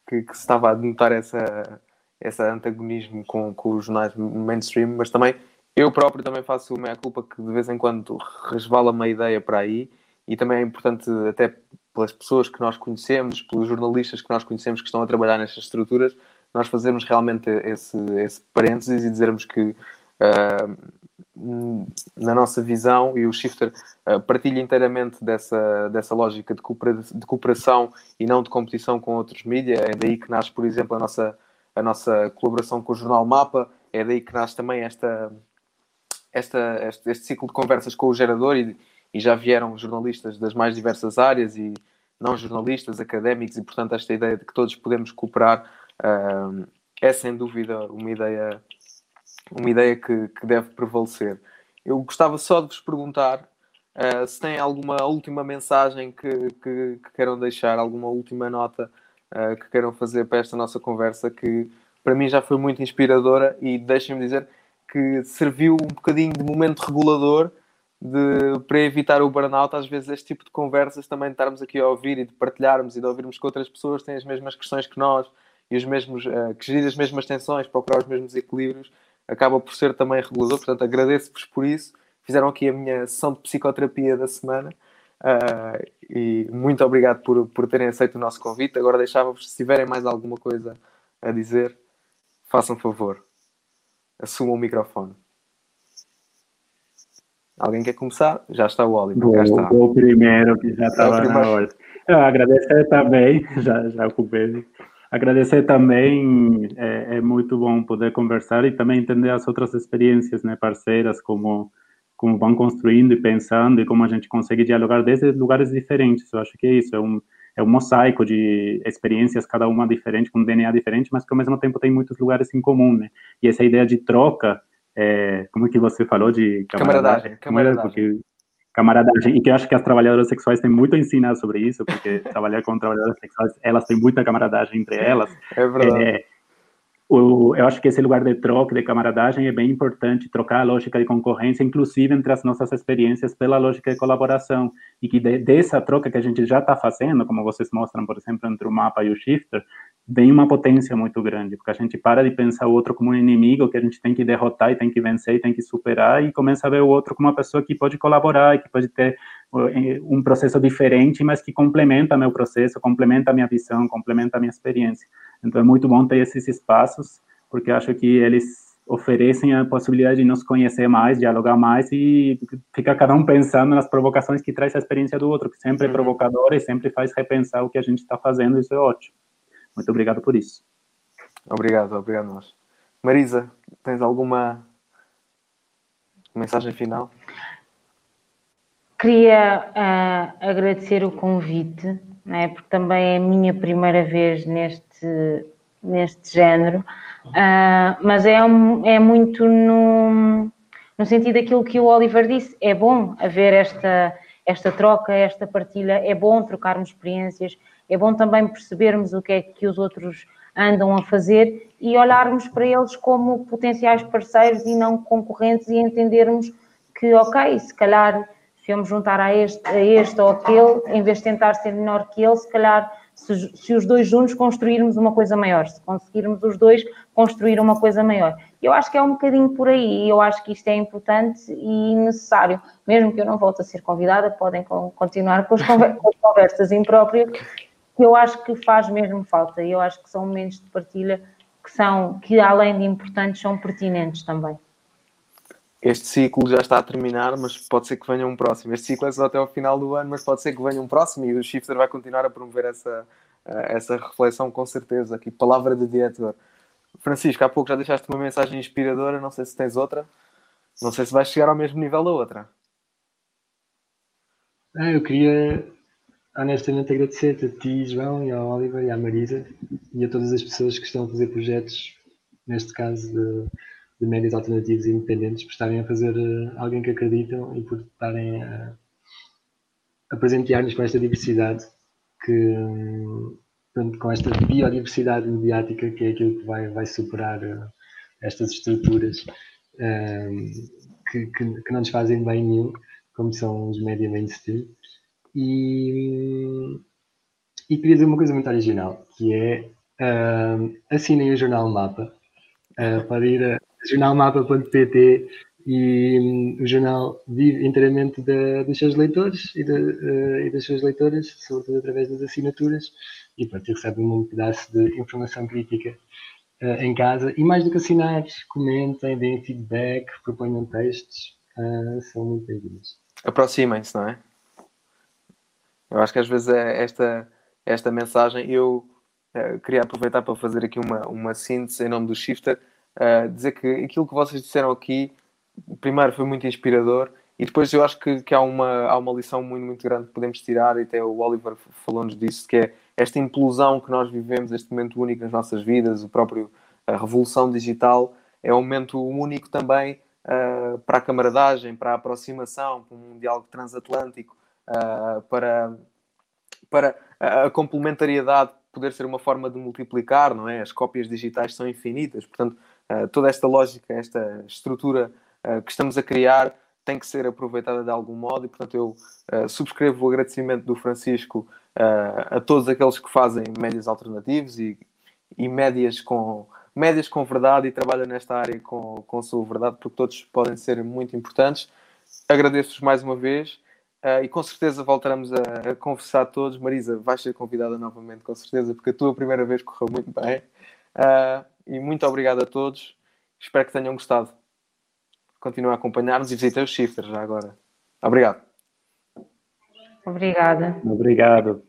que, que se estava a notar essa, esse antagonismo com, com os jornais mainstream, mas também eu próprio também faço a minha culpa que de vez em quando resvala uma ideia para aí e também é importante até pelas pessoas que nós conhecemos, pelos jornalistas que nós conhecemos que estão a trabalhar nestas estruturas, nós fazermos realmente esse, esse parênteses e dizermos que uh, na nossa visão, e o Shifter uh, partilha inteiramente dessa, dessa lógica de cooperação e não de competição com outros mídias. É daí que nasce, por exemplo, a nossa, a nossa colaboração com o Jornal Mapa, é daí que nasce também esta, esta, este, este ciclo de conversas com o gerador e, e já vieram jornalistas das mais diversas áreas e não jornalistas, académicos, e portanto esta ideia de que todos podemos cooperar é sem dúvida uma ideia uma ideia que, que deve prevalecer. Eu gostava só de vos perguntar uh, se têm alguma última mensagem que, que, que queiram deixar, alguma última nota uh, que queiram fazer para esta nossa conversa, que para mim já foi muito inspiradora e deixem-me dizer que serviu um bocadinho de momento regulador de, para evitar o burnout, às vezes este tipo de conversas também de estarmos aqui a ouvir e de partilharmos e de ouvirmos que outras pessoas têm as mesmas questões que nós e os mesmos, uh, que gerir as mesmas tensões, procurar os mesmos equilíbrios, acaba por ser também regulador, portanto agradeço-vos por isso. Fizeram aqui a minha sessão de psicoterapia da semana uh, e muito obrigado por, por terem aceito o nosso convite. Agora deixava-vos, se tiverem mais alguma coisa a dizer, façam favor, assumam o microfone. Alguém quer começar? Já está o Oliver. Vou, está. o primeiro, que já estava na hora. Eu agradecer também, já, já ocupei. Agradecer também, é, é, muito bom poder conversar e também entender as outras experiências né, parceiras, como, como vão construindo e pensando e como a gente consegue dialogar desde lugares diferentes. Eu acho que é isso, é um, é um mosaico de experiências, cada uma diferente, com um DNA diferente, mas que ao mesmo tempo tem muitos lugares em comum, né? E essa ideia de troca, é, como é que você falou de camaradagem? Camaradagem. Porque, camaradagem. E que eu acho que as trabalhadoras sexuais têm muito a ensinar sobre isso, porque trabalhar com trabalhadoras sexuais, elas têm muita camaradagem entre elas. É verdade. É, o, eu acho que esse lugar de troca, de camaradagem, é bem importante, trocar a lógica de concorrência, inclusive entre as nossas experiências, pela lógica de colaboração. E que de, dessa troca que a gente já está fazendo, como vocês mostram, por exemplo, entre o mapa e o shifter, vem uma potência muito grande, porque a gente para de pensar o outro como um inimigo que a gente tem que derrotar e tem que vencer e tem que superar, e começa a ver o outro como uma pessoa que pode colaborar e que pode ter um processo diferente, mas que complementa meu processo, complementa minha visão, complementa minha experiência. Então é muito bom ter esses espaços, porque acho que eles oferecem a possibilidade de nos conhecer mais, dialogar mais e ficar cada um pensando nas provocações que traz a experiência do outro, que sempre é uhum. provocadora e sempre faz repensar o que a gente está fazendo, isso é ótimo. Muito obrigado por isso. Obrigado, obrigado nós. Marisa, tens alguma mensagem final? Queria uh, agradecer o convite, né, porque também é a minha primeira vez neste, neste género, uh, mas é, é muito no, no sentido daquilo que o Oliver disse: é bom haver esta, esta troca, esta partilha, é bom trocarmos experiências, é bom também percebermos o que é que os outros andam a fazer e olharmos para eles como potenciais parceiros e não concorrentes e entendermos que, ok, se calhar se eu me juntar a este, a este ou aquele, em vez de tentar ser melhor que ele, se calhar se, se, os dois juntos construirmos uma coisa maior, se conseguirmos os dois construir uma coisa maior. Eu acho que é um bocadinho por aí, eu acho que isto é importante e necessário. Mesmo que eu não volte a ser convidada, podem continuar com as conversas impróprias que eu acho que faz mesmo falta. Eu acho que são momentos de partilha que são, que além de importantes, são pertinentes também. Este ciclo já está a terminar, mas pode ser que venha um próximo. Este ciclo é só até ao final do ano, mas pode ser que venha um próximo e o Shifter vai continuar a promover essa, eh, essa reflexão com certeza. Aqui, palavra de diretor. Francisco, há pouco já deixaste uma mensagem inspiradora, não sei se tens outra. Não sei se vais chegar ao mesmo nível da outra. Ah, eu queria honestamente agradecer-te a ti, João, e ao Oliver e à Marisa e a todas as pessoas que estão a fazer projetos, neste caso de, de médias alternativos e independentes, por estarem a fazer uh, alguém que acreditam e por estarem a, a presentear-nos com esta diversidade, que, um, com esta biodiversidade mediática, que é aquilo que vai, vai superar uh, estas estruturas um, que, que, que não nos fazem bem nenhum, como são os média mainstream. E, e queria dizer uma coisa muito original, que é uh, assinem o Jornal Mapa uh, para ir a jornalmapa.pt e um, o jornal vive inteiramente da, dos seus leitores e, de, uh, e, das suas leitoras, sobretudo através das assinaturas, e pronto, recebem um pedaço de informação crítica uh, em casa. E mais do que assinar, comentem, deem feedback, proponham textos, uh, são muito bem-vindos. Aproximem-se, não é? Eu acho que às vezes é esta, esta mensagem. Eu uh, queria aproveitar para fazer aqui uma, uma síntese em nome do Shifter, uh, dizer que aquilo que vocês disseram aqui, primeiro foi muito inspirador e depois eu acho que, que há, uma, há uma lição muito, muito grande que podemos tirar, e até o Oliver falou-nos disso, que é esta implosão que nós vivemos, este momento único nas nossas vidas, o próprio a revolução digital, é um momento único também uh, para a camaradagem, para a aproximação, para um diálogo transatlântico, uh, para, para a complementariedade poder ser uma forma de multiplicar, não é? As cópias digitais são infinitas, portanto, toda esta lógica, esta estrutura uh, que estamos a criar tem que ser aproveitada de algum modo e, portanto, eu subscrevo o agradecimento do Francisco a todos aqueles que fazem médias alternativos e, e médias com médias com verdade e trabalham nesta área com, com sua verdade, porque todos podem ser muito importantes. Agradeço-vos mais uma vez Uh, e com certeza voltaremos a, a, conversar todos. Marisa, vais ser convidada novamente, com certeza, porque a tua primeira vez correu muito bem. Uh, e muito obrigado a todos. Espero que tenham gostado. continua a acompanhar-nos e visita os shifters já agora. Obrigado. Obrigada. Obrigado.